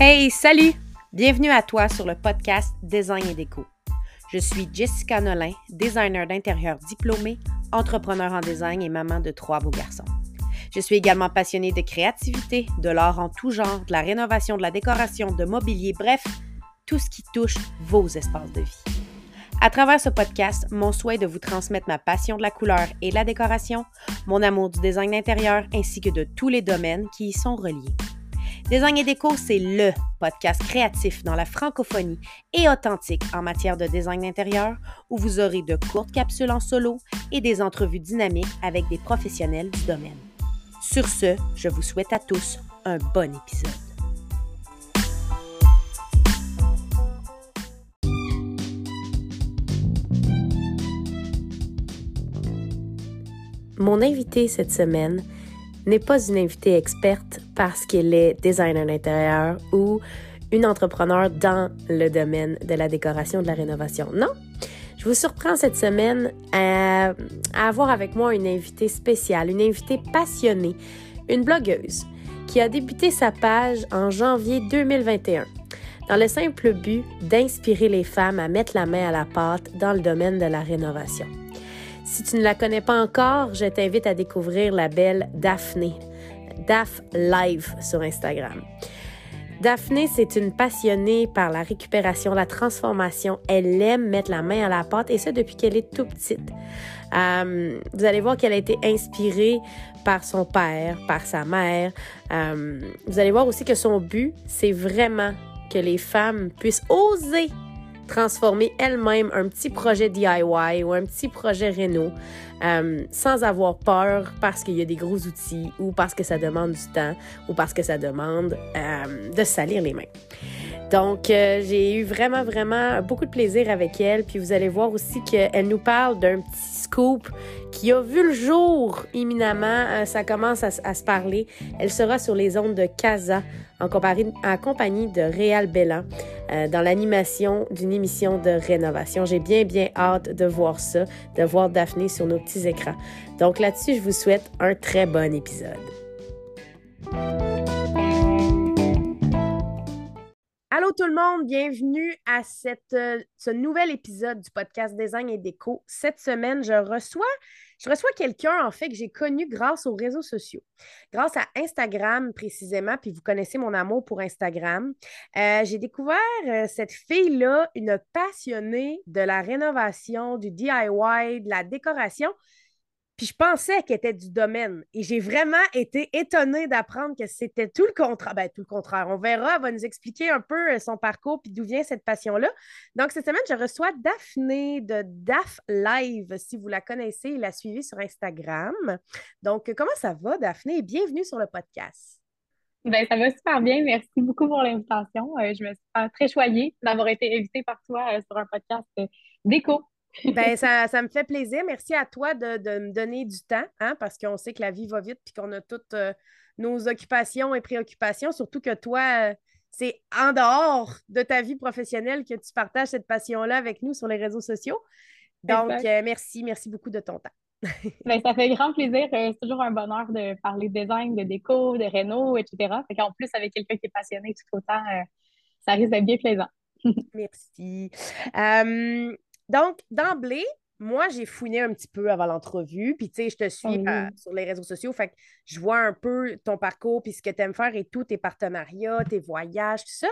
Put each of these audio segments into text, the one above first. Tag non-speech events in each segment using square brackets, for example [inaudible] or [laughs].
Hey, salut! Bienvenue à toi sur le podcast Design et Déco. Je suis Jessica Nolin, designer d'intérieur diplômée, entrepreneur en design et maman de trois beaux garçons. Je suis également passionnée de créativité, de l'art en tout genre, de la rénovation, de la décoration, de mobilier, bref, tout ce qui touche vos espaces de vie. À travers ce podcast, mon souhait est de vous transmettre ma passion de la couleur et de la décoration, mon amour du design d'intérieur ainsi que de tous les domaines qui y sont reliés. Design et déco, c'est LE podcast créatif dans la francophonie et authentique en matière de design d'intérieur où vous aurez de courtes capsules en solo et des entrevues dynamiques avec des professionnels du domaine. Sur ce, je vous souhaite à tous un bon épisode. Mon invité cette semaine n'est pas une invitée experte parce qu'elle est designer d'intérieur ou une entrepreneur dans le domaine de la décoration de la rénovation. Non, je vous surprends cette semaine à, avoir avec moi une invitée spéciale, une invitée passionnée, une blogueuse qui a débuté sa page en janvier 2021 dans le simple but d'inspirer les femmes à mettre la main à la pâte dans le domaine de la rénovation. Si tu ne la connais pas encore, je t'invite à découvrir la belle Daphné, Daph Live sur Instagram. Daphné, c'est une passionnée par la récupération, la transformation. Elle aime mettre la main à la pâte et ça depuis qu'elle est tout petite. Euh, vous allez voir qu'elle a été inspirée par son père, par sa mère. Euh, vous allez voir aussi que son but, c'est vraiment que les femmes puissent oser transformer elle-même un petit projet DIY ou un petit projet Renault euh, sans avoir peur parce qu'il y a des gros outils ou parce que ça demande du temps ou parce que ça demande euh, de salir les mains. Donc, euh, j'ai eu vraiment, vraiment beaucoup de plaisir avec elle. Puis vous allez voir aussi qu'elle nous parle d'un petit qui a vu le jour imminemment. ça commence à, se parler. Elle sera sur les ondes de Casa en, compagnie de Réal Bellan dans l'animation d'une émission de rénovation. J'ai bien, bien hâte de voir ça, de voir Daphné sur nos petits écrans. Donc là-dessus, je vous souhaite un très bon épisode. Allô tout le monde, bienvenue à cette, euh, ce nouvel épisode du podcast Design et Déco. Cette semaine, je reçois, je reçois quelqu'un en fait que j'ai connu grâce aux réseaux sociaux, grâce à Instagram précisément, puis vous connaissez mon amour pour Instagram. Euh, j'ai découvert euh, cette fille-là, une passionnée de la rénovation, du DIY, de la décoration. Puis je pensais qu'elle était du domaine. Et j'ai vraiment été étonnée d'apprendre que c'était tout le contraire. Ben, tout le contraire. On verra. Elle va nous expliquer un peu euh, son parcours puis d'où vient cette passion-là. Donc, cette semaine, je reçois Daphné de DAF Live. Si vous la connaissez, la suivez sur Instagram. Donc, comment ça va, Daphné? Bienvenue sur le podcast. Ben, ça va super bien. Merci beaucoup pour l'invitation. Euh, je me suis très choyée d'avoir été invitée par toi euh, sur un podcast déco. Ben, ça, ça, me fait plaisir. Merci à toi de, de me donner du temps, hein, parce qu'on sait que la vie va vite puis qu'on a toutes euh, nos occupations et préoccupations, surtout que toi, euh, c'est en dehors de ta vie professionnelle que tu partages cette passion-là avec nous sur les réseaux sociaux. Donc, euh, merci, merci beaucoup de ton temps. [laughs] ben, ça fait grand plaisir. c'est toujours un bonheur de parler de design, de déco, de réno, etc. en plus, avec quelqu'un qui est passionné tout autant, ça risque d'être bien plaisant. [laughs] merci. Donc, d'emblée, moi, j'ai fouiné un petit peu avant l'entrevue, puis tu sais, je te suis euh, sur les réseaux sociaux, fait que je vois un peu ton parcours, puis ce que tu aimes faire et tout, tes partenariats, tes voyages, tout ça.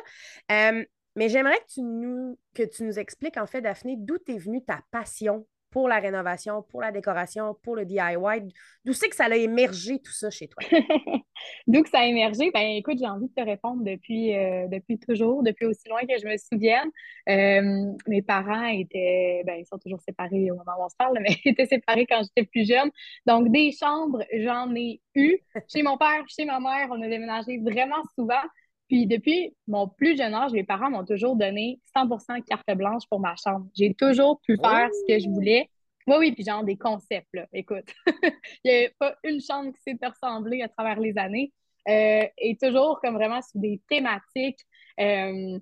Euh, mais j'aimerais que tu nous, que tu nous expliques, en fait, Daphné, d'où est venue ta passion pour la rénovation, pour la décoration, pour le DIY? D'où c'est que ça a émergé tout ça chez toi? [laughs] D'où que ça a émergé? Ben écoute, j'ai envie de te répondre depuis, euh, depuis toujours, depuis aussi loin que je me souvienne. Euh, mes parents étaient, ben ils sont toujours séparés au moment où on se parle, [laughs] mais ils étaient séparés quand j'étais plus jeune. Donc des chambres, j'en ai eu. [laughs] Chez mon père, chez ma mère, on a déménagé vraiment souvent. Puis depuis mon plus jeune âge, mes parents m'ont toujours donné 100% carte blanche pour ma chambre. J'ai toujours pu faire ce que je voulais. Oui, oui, puis genre des concepts, là. Écoute, [laughs] il n'y a pas une chambre qui s'est ressemblée à travers les années. Euh, et toujours comme vraiment sur des thématiques. Euh,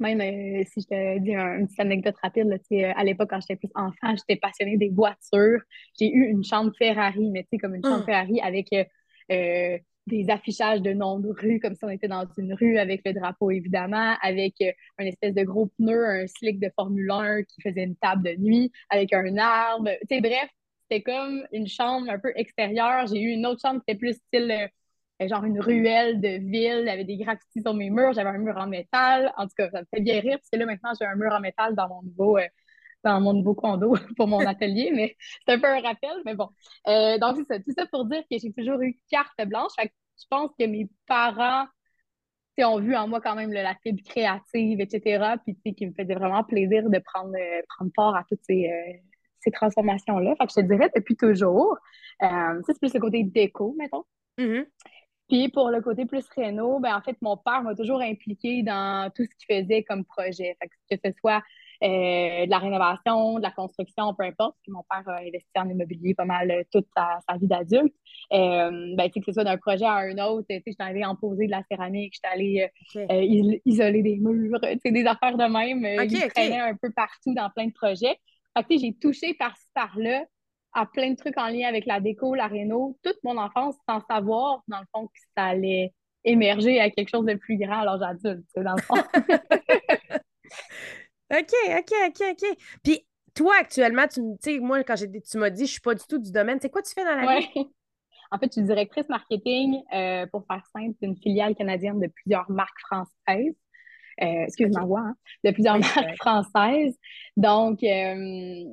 même euh, si je te dis une petite anecdote rapide, là, à l'époque, quand j'étais plus enfant, j'étais passionnée des voitures. J'ai eu une chambre Ferrari, mais tu sais, comme une chambre ah! Ferrari avec des affichages de noms de rue, comme si on était dans une rue avec le drapeau, évidemment, avec euh, un espèce de gros pneu, un slick de Formule 1 qui faisait une table de nuit, avec un arbre. Tu sais, bref, c'était comme une chambre un peu extérieure. J'ai eu une autre chambre qui était plus style euh, genre une ruelle de ville, avait des graffitis sur mes murs, j'avais un mur en métal. En tout cas, ça me fait bien rire, parce que là, maintenant, j'ai un mur en métal dans mon nouveau, euh, dans mon nouveau condo [laughs] pour mon atelier, mais c'est un peu un rappel, mais bon. Euh, donc, c'est ça. Tout ça pour dire que j'ai toujours eu carte blanche. Fait que je pense que mes parents ont vu en moi quand même la fibre créative, etc. Puis, qui me faisait vraiment plaisir de prendre, prendre part à toutes ces, ces transformations-là. Fait que je te dirais depuis toujours. ça, c'est plus le côté déco, mettons. Mm-hmm. Puis pour le côté plus réno, ben en fait, mon père m'a toujours impliqué dans tout ce qu'il faisait comme projet. que ce soit euh, de la rénovation, de la construction, peu importe. Puis mon père a investi en immobilier pas mal euh, toute sa, vie d'adulte. Euh, ben, que ce soit d'un projet à un autre, j'étais allée en poser de la céramique, j'étais allée euh, isoler des murs, des affaires de même. Okay, traînait un peu partout dans plein de projets. Fait j'ai touché par-ci, par-là à plein de trucs en lien avec la déco, la réno, toute mon enfance sans savoir, dans le fond, que ça allait émerger à quelque chose de plus grand dans le fond. [laughs] OK, OK, OK, OK. Puis toi, actuellement, tu sais, moi, quand tu m'as dit, je suis pas du tout du domaine, c'est quoi tu fais dans la vie? [laughs] En fait, je suis directrice marketing, euh, pour faire simple, d'une filiale canadienne de plusieurs marques françaises. Euh, excuse-moi, hein, de plusieurs marques françaises. Donc, euh,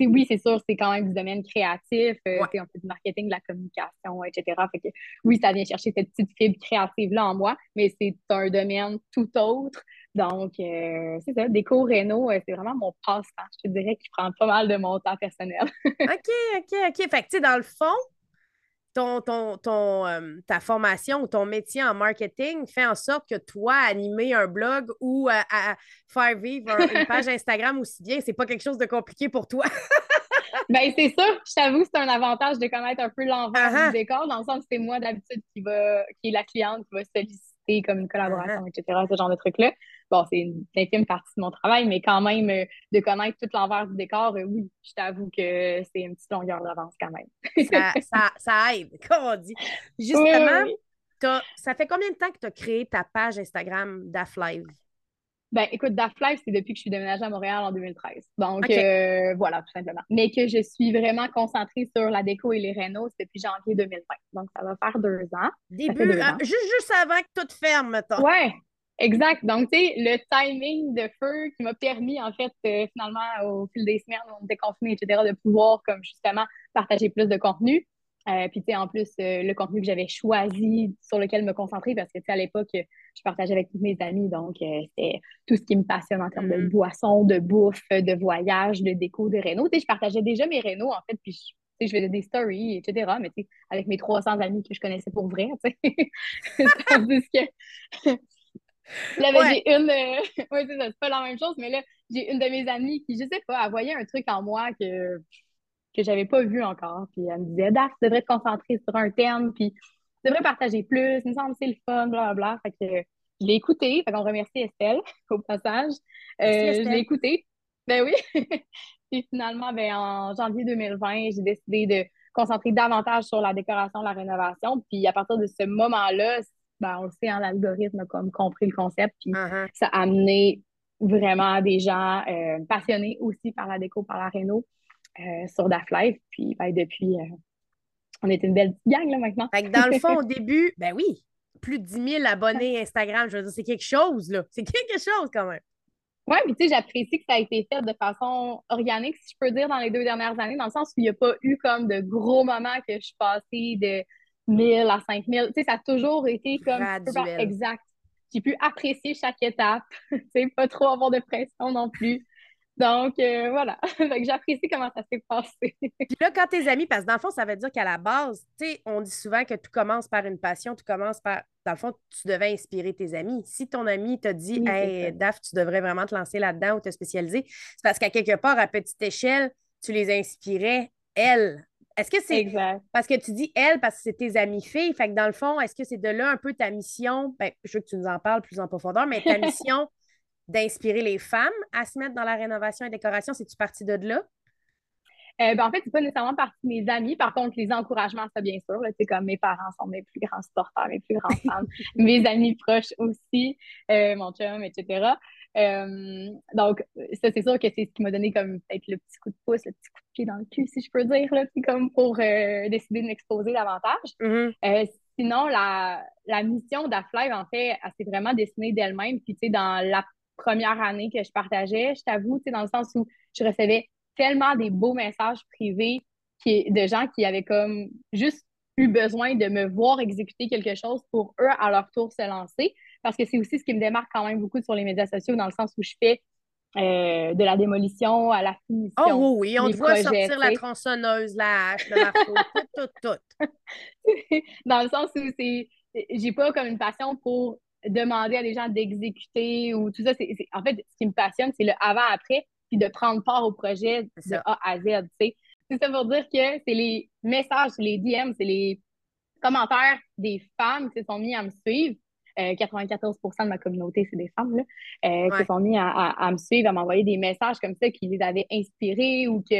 oui, c'est sûr, c'est quand même du domaine créatif. Euh, on fait du marketing, de la communication, etc. Fait que, oui, ça vient chercher cette petite fibre créative-là en moi, mais c'est un domaine tout autre. Donc, c'est ça, déco réno, c'est vraiment mon passe-temps. Je te dirais qu'il prend pas mal de mon temps personnel. [laughs] OK, OK, OK. Fait que, tu sais, dans le fond, ton, ton, ton euh, ta formation ou ton métier en marketing fait en sorte que toi, animer un blog ou euh, à faire vivre une page [laughs] Instagram aussi bien, c'est pas quelque chose de compliqué pour toi? [laughs] ben, c'est sûr, je t'avoue, c'est un avantage de connaître un peu l'envers uh-huh. du décor, dans le sens que c'est moi d'habitude qui va, qui est la cliente qui va solliciter comme une collaboration, uh-huh. etc., ce genre de trucs-là. Bon, c'est une infime partie de mon travail, mais quand même, euh, de connaître tout l'envers du décor, euh, oui, je t'avoue que c'est une petite longueur d'avance quand même. ça, [laughs] ça, aide, [laughs] comme on dit. Justement, ça fait combien de temps que tu as créé ta page Instagram d'AFLive? Ben, écoute, DAFLive, c'est depuis que je suis déménagée à Montréal en 2013. Donc, euh, voilà, tout simplement. Mais que je suis vraiment concentrée sur la déco et les rénaux, c'est depuis janvier 2020. Donc, ça va faire deux ans. Début, Juste, juste avant que tout ferme, mettons. Ouais, Exact. Donc, tu sais, le timing de feu qui m'a permis, en fait, euh, finalement, au fil des semaines où on était confinés, etc., de pouvoir, comme justement, partager plus de contenu. Euh, puis, tu sais, en plus, euh, le contenu que j'avais choisi, sur lequel me concentrer, parce que, tu sais, à l'époque, je partageais avec tous mes amis, donc c'était tout ce qui me passionne en termes de mm-hmm. boissons, de bouffe, de voyage, de déco, de réno. Tu sais, je partageais déjà mes rénos, en fait, puis je, je faisais des stories, etc., mais tu sais, avec mes 300 amis que je connaissais pour vrai, tu sais. [laughs] Tandis que Là, ben, j'ai une. Euh, [laughs] oui, c'est ça, c'est pas la même chose, mais là, j'ai une de mes amies qui, je sais pas, elle voyait un truc en moi que, que j'avais pas vu encore. Puis elle me disait, Daf, tu devrais te concentrer sur un thème, puis tu devrais partager plus, il me semble que c'est le fun, blablabla. Fait que je l'ai écouté, fait qu'on remercie Estelle [laughs] au passage. Euh, je l'ai écouté. Ben oui. [laughs] puis finalement, ben, en janvier 2020, j'ai décidé de concentrer davantage sur la décoration, la rénovation. Puis à partir de ce moment-là, ben, on le sait, hein, l'algorithme a comme compris le concept, puis uh-huh. ça a amené vraiment des gens euh, passionnés aussi par la déco, par la réno euh, sur DAF Live. Puis ben, depuis, euh, on est une belle petite gang là maintenant. dans le fond, [laughs] au début, ben oui, plus de 10 000 abonnés Instagram, je veux dire, c'est quelque chose, là. C'est quelque chose quand même. Oui, mais tu sais, j'apprécie que ça a été fait de façon organique, si je peux dire, dans les deux dernières années, dans le sens où il n'y a pas eu comme de gros moments que je suis passée de 1000 à 5000. Tu sais, ça a toujours été comme exact. J'ai pu apprécier chaque étape, [laughs] tu sais, pas trop avoir de pression non plus. Donc, euh, voilà. [laughs] j'apprécie comment ça s'est passé. [laughs] Puis là, quand tes amis, parce que dans le fond, ça veut dire qu'à la base, tu sais, on dit souvent que tout commence par une passion, tout commence par. Dans le fond, tu devais inspirer tes amis. Si ton ami t'a dit, hey, Daph, tu devrais vraiment te lancer là-dedans ou te spécialiser, c'est parce qu'à quelque part, à petite échelle, tu les inspirais, elles, est-ce que c'est parce que tu dis elle, parce que c'est tes amis filles, fait que dans le fond, est-ce que c'est de là un peu ta mission? Ben, je veux que tu nous en parles plus en profondeur, mais ta [laughs] mission d'inspirer les femmes à se mettre dans la rénovation et décoration, c'est-tu partie de là? Euh, ben, en fait, c'est pas nécessairement partie de mes amis. Par contre, les encouragements, ça, bien sûr. C'est comme mes parents sont mes plus grands supporters, mes plus grands [laughs] fans. mes amis proches aussi, euh, mon chum, etc. Euh, donc, ça, c'est sûr que c'est ce qui m'a donné comme peut-être le petit coup de pouce, le petit coup de pied dans le cul, si je peux dire, là, comme pour décider de m'exposer davantage. Mm-hmm. sinon, la, la mission d'Aflive, en fait, elle s'est vraiment dessinée d'elle-même. Puis, tu sais, dans la première année que je partageais, je t'avoue, dans le sens où je recevais tellement des beaux messages privés qui, de gens qui avaient comme juste eu besoin de me voir exécuter quelque chose pour eux, à leur tour, se lancer. Parce que c'est aussi ce qui me démarque quand même beaucoup sur les médias sociaux, dans le sens où je fais euh, de la démolition à la finition. Oh oui, on te voit sortir la tronçonneuse, la hache, la marteau, [laughs] tout, tout, tout. [laughs] dans le sens où c'est, j'ai pas comme une passion pour demander à des gens d'exécuter ou tout ça. En fait, ce qui me passionne, c'est le avant-après puis de prendre part au projet de A à Z. C'est ça pour dire que c'est les messages, les DM, c'est les commentaires des femmes qui se sont mis à me suivre. 94% euh, de ma communauté, c'est des femmes, là, euh, qui se sont mis à, me suivre, à m'envoyer des messages comme ça qui les avaient inspirés ou que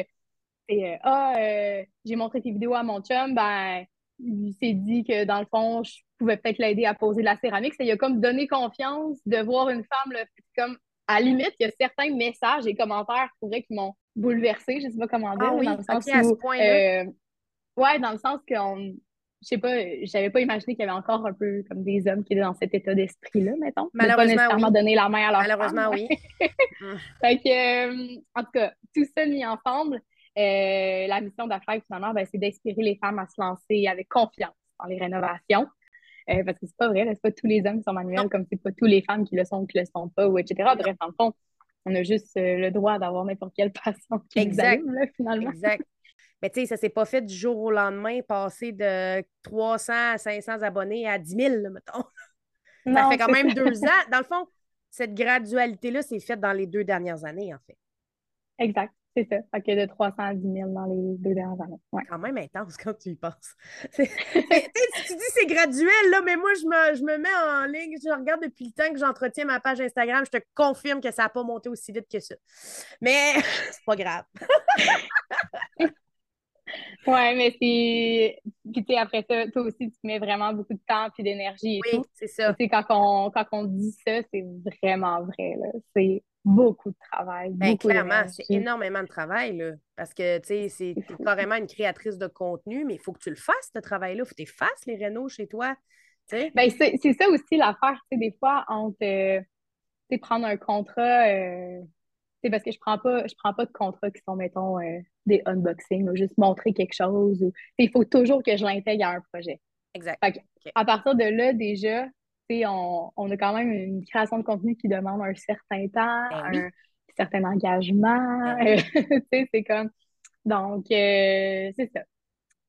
euh, Ah, j'ai montré tes vidéos à mon chum, ben, il s'est dit que dans le fond, je pouvais peut-être l'aider à poser de la céramique. Ça, il a comme donné confiance de voir une femme là, comme à la limite, il y a certains messages et commentaires qui m'ont bouleversé, je ne sais pas comment dire. Ah oui, dans le sens à ce point-là. Euh, ouais, dans le sens que je sais pas, j'avais pas imaginé qu'il y avait encore un peu comme des hommes qui étaient dans cet état d'esprit-là, mettons. Malheureusement, pas nécessairement donner la main à leur Malheureusement, oui. [laughs] Fait que, euh, en tout cas, tout ça mis ensemble, euh, la mission d'affaires, finalement, ben, c'est d'inspirer les femmes à se lancer avec confiance dans les rénovations. Euh, parce que c'est pas vrai, c'est pas tous les hommes qui sont manuels, comme c'est pas tous les femmes qui le sont ou qui le sont pas, ou etc. Bref, en fond, on a juste euh, le droit d'avoir n'importe quelle passion qui exact. là, finalement. Exact. Mais tu sais, ça s'est pas fait du jour au lendemain, passer de 300 à 500 abonnés à 10 000, mettons. ça fait quand même deux ans. Dans le fond, cette gradualité-là, c'est faite dans les deux dernières années, en fait. Exact. C'est ça. Que de 300 à 10 000 dans les deux dernières années. Ouais. Quand même intense quand tu y penses. [laughs] tu dis c'est graduel, là, mais moi, je me, je me, mets en ligne, je regarde depuis le temps que j'entretiens ma page Instagram, je te confirme que ça n'a pas monté aussi vite que ça. Mais [laughs] c'est pas grave. [laughs] ouais, mais c'est. Puis, tu sais, après ça, toi aussi, tu mets vraiment beaucoup de temps et d'énergie et oui, c'est ça. Tu sais, quand on, quand on dit ça, c'est vraiment vrai, là. C'est beaucoup de travail. Ben, clairement, c'est énormément de travail, là, parce que tu sais, c'est carrément une créatrice de contenu, mais il faut que tu le fasses, ce travail-là. Il faut que tu fasses les rénaux chez toi. Ben, c'est ça aussi l'affaire, tu sais, des fois, on te prendre un contrat, euh, parce que je prends pas, je prends pas de contrats qui sont, mettons, euh, des unboxings, ou juste montrer quelque chose. Ou, il faut toujours que je l'intègre à un projet. Exact. À partir de là, déjà, on, a quand même une création de contenu qui demande un certain temps, ben un certain engagement. Ben [laughs] c'est comme. Donc, euh, c'est ça.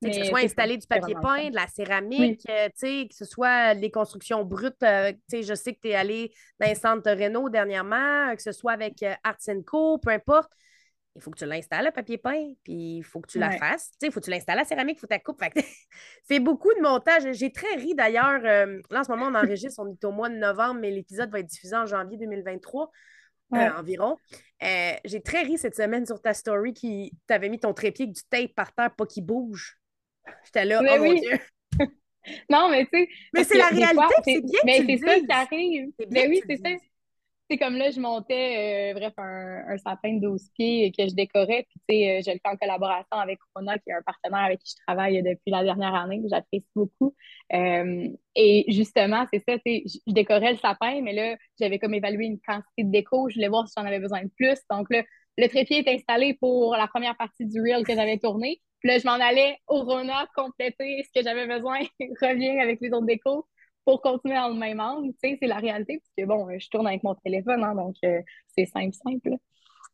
que ce soit installer du papier peint, de la céramique, euh, que ce soit des constructions brutes. Euh, je sais que tu es allé dans un centre de Renault dernièrement, que ce soit avec Arts Co, peu importe il faut que tu l'installes, le papier peint, puis il faut que tu la fasses. Il faut que tu l'installes, la céramique, il faut que tu la coupes. [laughs] c'est beaucoup de montage. J'ai très ri d'ailleurs. Euh, là, en ce moment, on enregistre, on est au mois de novembre, mais l'épisode va être diffusé en janvier 2023 euh, environ. Euh, j'ai très ri cette semaine sur ta story qui t'avais mis ton trépied avec du tape par terre, pas qu'il bouge. [laughs] J'étais là, oh mon Dieu. [laughs] non, mais tu sais. Mais c'est la réalité, c'est bien. Mais c'est ça qui arrive. Mais oui, c'est ça c'est comme là, je montais, euh, bref, un, sapin de 12 pieds que je décorais. Puis, tu sais, euh, je le fais en collaboration avec Rona, qui est un partenaire avec qui je travaille depuis la dernière année, que j'apprécie beaucoup. Euh, et justement, c'est ça, tu sais, je décorais le sapin, mais là, j'avais comme évalué une quantité de déco. Je voulais voir si j'en avais besoin de plus. Donc là, le trépied est installé pour la première partie du reel que j'avais tourné. Puis là, je m'en allais au Rona compléter ce que j'avais besoin, [laughs] reviens avec les autres décos pour continuer dans le même angle, tu sais, c'est la réalité, parce que bon, je tourne avec mon téléphone, hein, donc euh, c'est simple, simple.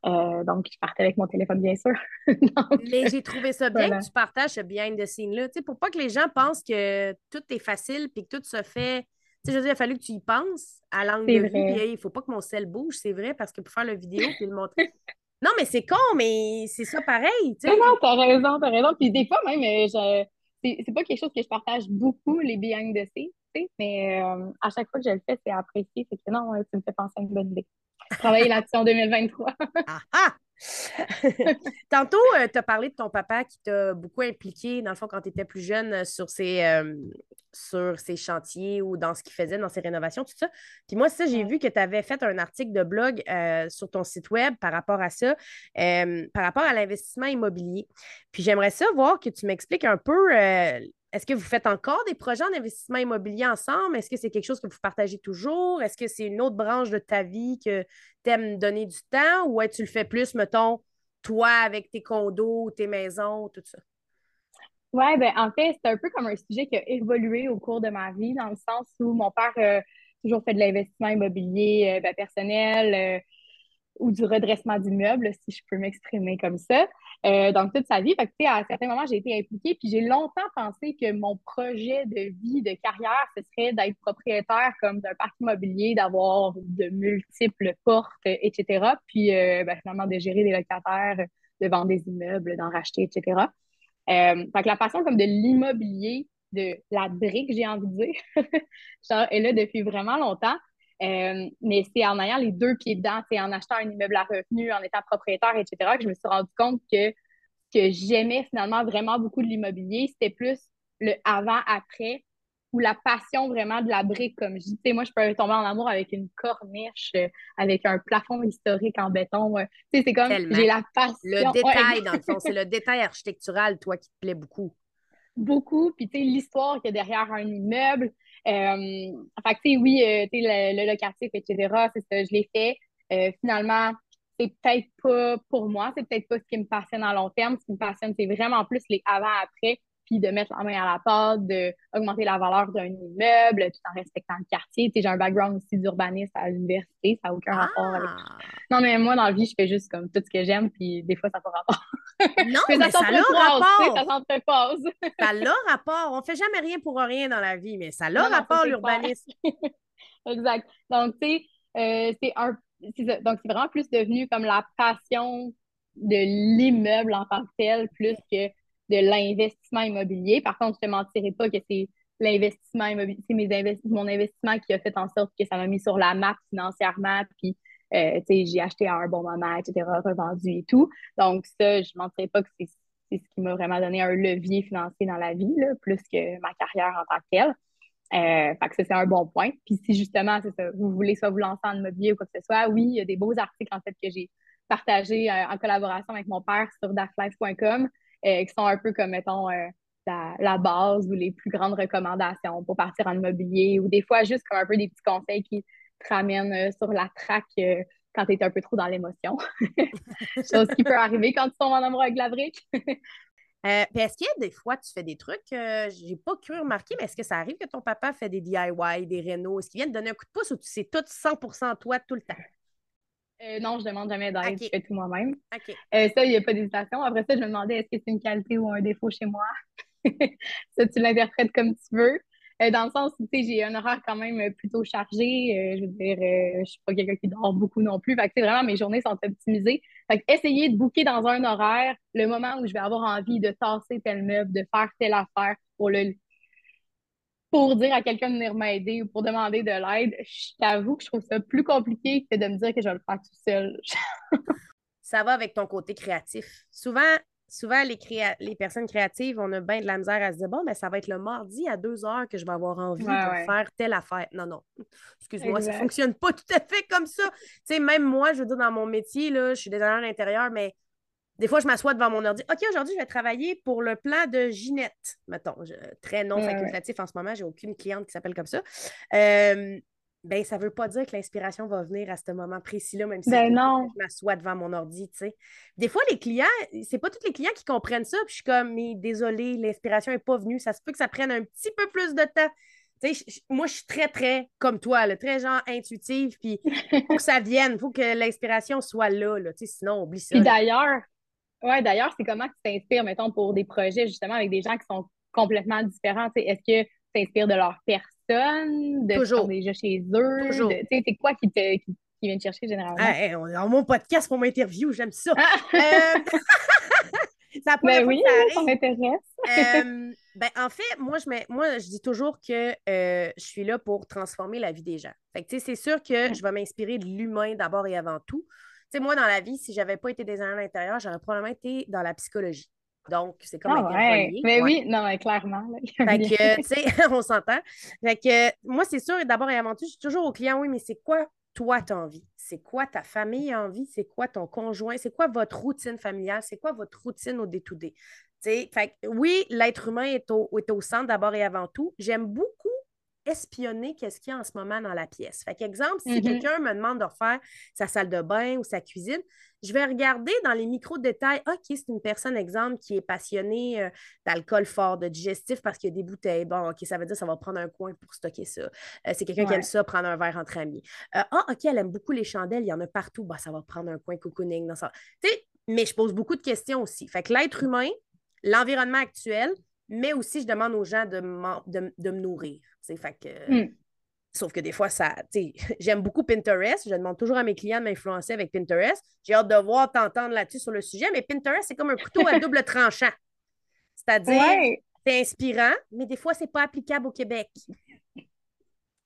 Euh, donc, je partais avec mon téléphone, bien sûr. [laughs] Mais j'ai trouvé ça bien que tu partages ce behind the scene-là, tu sais, pour pas que les gens pensent que tout est facile puis que tout se fait. Tu sais, je veux dire, il a fallu que tu y penses à l'angle de vue, puis il faut pas que mon sel bouge, c'est vrai, parce que pour faire la vidéo puis le montrer. [laughs] non, mais c'est con, mais c'est ça pareil, tu sais. Non, non, t'as raison, t'as raison. Puis des fois, même, euh, je... c'est pas quelque chose que je partage beaucoup, les behind the scenes mais euh, à chaque fois que je le fais, c'est apprécié. C'est que non, tu me fais penser à une bonne idée. Travailler là-dessus en 2023. ah, ah! [laughs] Tantôt, euh, tu as parlé de ton papa qui t'a beaucoup impliqué, dans le fond, quand tu étais plus jeune, euh, sur ses, euh, sur ses chantiers ou dans ce qu'il faisait, dans ses rénovations, tout ça. Puis moi, ça, j'ai vu que tu avais fait un article de blog sur ton site web par rapport à ça, par rapport à l'investissement immobilier. Puis j'aimerais ça voir que tu m'expliques un peu est-ce que vous faites encore des projets en investissement immobilier ensemble? Est-ce que c'est quelque chose que vous partagez toujours? Est-ce que c'est une autre branche de ta vie que tu aimes donner du temps ou tu le fais plus, mettons, toi avec tes condos, tes maisons, tout ça? Oui, ben en fait, c'est un peu comme un sujet qui a évolué au cours de ma vie, dans le sens où mon père a toujours fait de l'investissement immobilier euh, ben, personnel, euh, ou du redressement d'immeubles, si je peux m'exprimer comme ça, euh, donc toute sa vie. Fait que, à certains moments, j'ai été impliquée, puis j'ai longtemps pensé que mon projet de vie, de carrière, ce serait d'être propriétaire comme d'un parc immobilier, d'avoir de multiples portes, etc. Puis euh, ben, finalement, de gérer des locataires, de vendre des immeubles, d'en racheter, etc. Euh, fait que la passion comme de l'immobilier, de la brique, j'ai envie de dire, [laughs] est là depuis vraiment longtemps. Euh, mais c'est en ayant les deux pieds dedans, c'est en achetant un immeuble à revenu, en étant propriétaire, etc., que je me suis rendu compte que que j'aimais finalement vraiment beaucoup de l'immobilier, c'était plus le avant-après ou la passion vraiment de la brique, comme je dis. Tu sais, moi, je peux tomber en amour avec une corniche, euh, avec un plafond historique en béton. Euh. tu sais, c'est comme, j'ai la passion. Le détail, dans le fond, [laughs] c'est le détail architectural, toi, qui te plaît beaucoup. Beaucoup. Puis, tu sais, l'histoire qu'il y a derrière un immeuble, euh, fait tu sais, oui, euh, tu sais, le, locatif, etc., c'est ça, je l'ai fait. Euh, finalement, c'est peut-être pas pour moi, c'est peut-être pas ce qui me passionne à long terme. Ce qui me passionne, c'est vraiment plus les avant-après puis de mettre la main à la pâte, d'augmenter la valeur d'un immeuble tout en respectant le quartier. J'ai un background aussi d'urbanisme à l'université, ça n'a aucun rapport avec... Ah! Non, mais moi, dans la vie, je fais juste comme tout ce que j'aime, puis des fois, ça n'a pas rapport. Non, [laughs] mais, ça, a rapport. Ça [laughs] ça a rapport. On fait jamais rien pour rien dans la vie, mais ça a rapport, l'urbanisme. [laughs] exact. Donc, tu sais, euh, c'est un... Donc, c'est vraiment plus devenu comme la passion de l'immeuble en tant que tel, plus que de l'investissement immobilier. Par contre, je ne te pas que c'est l'investissement immobilier, c'est mes mon investissement qui a fait en sorte que ça m'a mis sur la map financièrement, puis euh, j'ai acheté à un bon moment, etc., revendu et tout. Donc, ça, je ne mentirais pas que c'est ce qui m'a vraiment donné un levier financier dans la vie, là, plus que ma carrière en tant que telle. Euh, fait que ça, c'est un bon point. Puis si justement, ça, vous voulez soit vous lancer en immobilier ou quoi que ce soit, oui, il y a des beaux articles en fait que j'ai partagés euh, en collaboration avec mon père sur daflife.com. Euh, qui sont un peu comme, mettons, euh, la, base ou les plus grandes recommandations pour partir en immobilier ou des fois juste comme un peu des petits conseils qui te ramènent euh, sur la traque quand tu es un peu trop dans l'émotion. [laughs] Chose qui peut arriver quand tu tombes en amour avec la brique. [laughs] est-ce qu'il y a des fois tu fais des trucs, j'ai pas cru remarquer, mais est-ce que ça arrive que ton papa fait des DIY, des rénaux? Est-ce qu'il vient te donner un coup de pouce ou tu sais tout 100% toi tout le temps? Euh, non, je demande jamais d'aide, je fais tout moi-même. Euh, ça, il n'y a pas d'hésitation. Après ça, je me demandais est-ce que c'est une qualité ou un défaut chez moi? [laughs] ça, tu l'interprètes comme tu veux. Euh, dans le sens où, tu sais, j'ai un horaire quand même plutôt chargé. je veux dire, je suis pas quelqu'un qui dort beaucoup non plus. Fait que, vraiment, mes journées sont optimisées. Fait que, essayer de booker dans un horaire le moment où je vais avoir envie de tasser tel meuble, de faire telle affaire pour le pour dire à quelqu'un de venir m'aider ou pour demander de l'aide, je t'avoue que je trouve ça plus compliqué que de me dire que je vais le faire tout seul. [laughs] ça va avec ton côté créatif. Souvent, souvent les, les personnes créatives, on a bien de la misère à se dire bon, mais ben, ça va être le mardi à deux heures que je vais avoir envie de faire telle affaire. Non, non. Excuse-moi, ça ne fonctionne pas [laughs] tout à fait comme ça. Tu sais, même moi, je veux dire, dans mon métier, là, je suis designer à l'intérieur, mais des fois, je m'assois devant mon ordi. OK, aujourd'hui, je vais travailler pour le plan de Ginette. Mettons, très non facultatif en ce moment. J'ai aucune cliente qui s'appelle comme ça. Euh, ben, ça ne veut pas dire que l'inspiration va venir à ce moment précis-là, même si ben je m'assois devant mon ordi, tu sais. Des fois, les clients, c'est pas tous les clients qui comprennent ça, puis je suis comme, mais désolé, l'inspiration n'est pas venue. Ça se peut que ça prenne un petit peu plus de temps. Tu sais, moi, je suis très, très comme toi, là, très genre intuitive, puis il faut que ça vienne, il faut que l'inspiration soit là, là sinon, oublie ça. Puis d'ailleurs, oui, d'ailleurs, c'est comment tu t'inspires, mettons, pour des projets justement avec des gens qui sont complètement différents? Est-ce que tu t'inspires de leur personne, de Toujours. déjà chez eux? Toujours. C'est quoi qui, te, qui, vient te chercher généralement? Ah, dans mon podcast pour m'interview, j'aime ça. Ah! Euh, [laughs] ça ben oui, ça, m'intéresse. Euh, ben, en fait, moi je, moi, je dis toujours que euh, je suis là pour transformer la vie des gens. Fait c'est sûr que je vais m'inspirer de l'humain d'abord et avant tout. Sais, moi, dans la vie, si j'avais pas été designer à l'intérieur, j'aurais probablement été dans la psychologie. Donc, c'est comme ah ouais. Mais oui, non, mais clairement. fait que, tu sais, [laughs] on s'entend. Fait que, moi, c'est sûr, d'abord et avant tout, je suis toujours au client, oui, mais c'est quoi toi, tu as envie? C'est quoi ta famille a envie? C'est quoi ton conjoint? C'est quoi votre routine familiale? C'est quoi votre routine au day-to-day? Fait oui, l'être humain est au, est au centre d'abord et avant tout. J'aime beaucoup espionner qu'est-ce qu'il y a en ce moment dans la pièce. Fait qu'exemple, si mm-hmm. quelqu'un me demande de refaire sa salle de bain ou sa cuisine, je vais regarder dans les micro-détails, OK, c'est une personne, exemple, qui est passionnée euh, d'alcool fort, de digestif parce qu'il y a des bouteilles. Bon, OK, ça veut dire que ça va prendre un coin pour stocker ça. Euh, c'est quelqu'un qui aime ça, prendre un verre entre amis. Euh, ah, OK, elle aime beaucoup les chandelles, il y en a partout. Bah, ça va prendre un coin cocooning dans ça. mais je pose beaucoup de questions aussi. Fait que l'être humain, l'environnement actuel, mais aussi je demande aux gens de, de, me nourrir. Fait que, hmm. Sauf que des fois, ça, [laughs] j'aime beaucoup Pinterest. Je demande toujours à mes clients de m'influencer avec Pinterest. J'ai hâte de voir, t'entendre là-dessus sur le sujet, mais Pinterest, c'est comme un couteau à [laughs] double tranchant. C'est-à-dire, c'est inspirant, mais des fois, c'est pas applicable au Québec.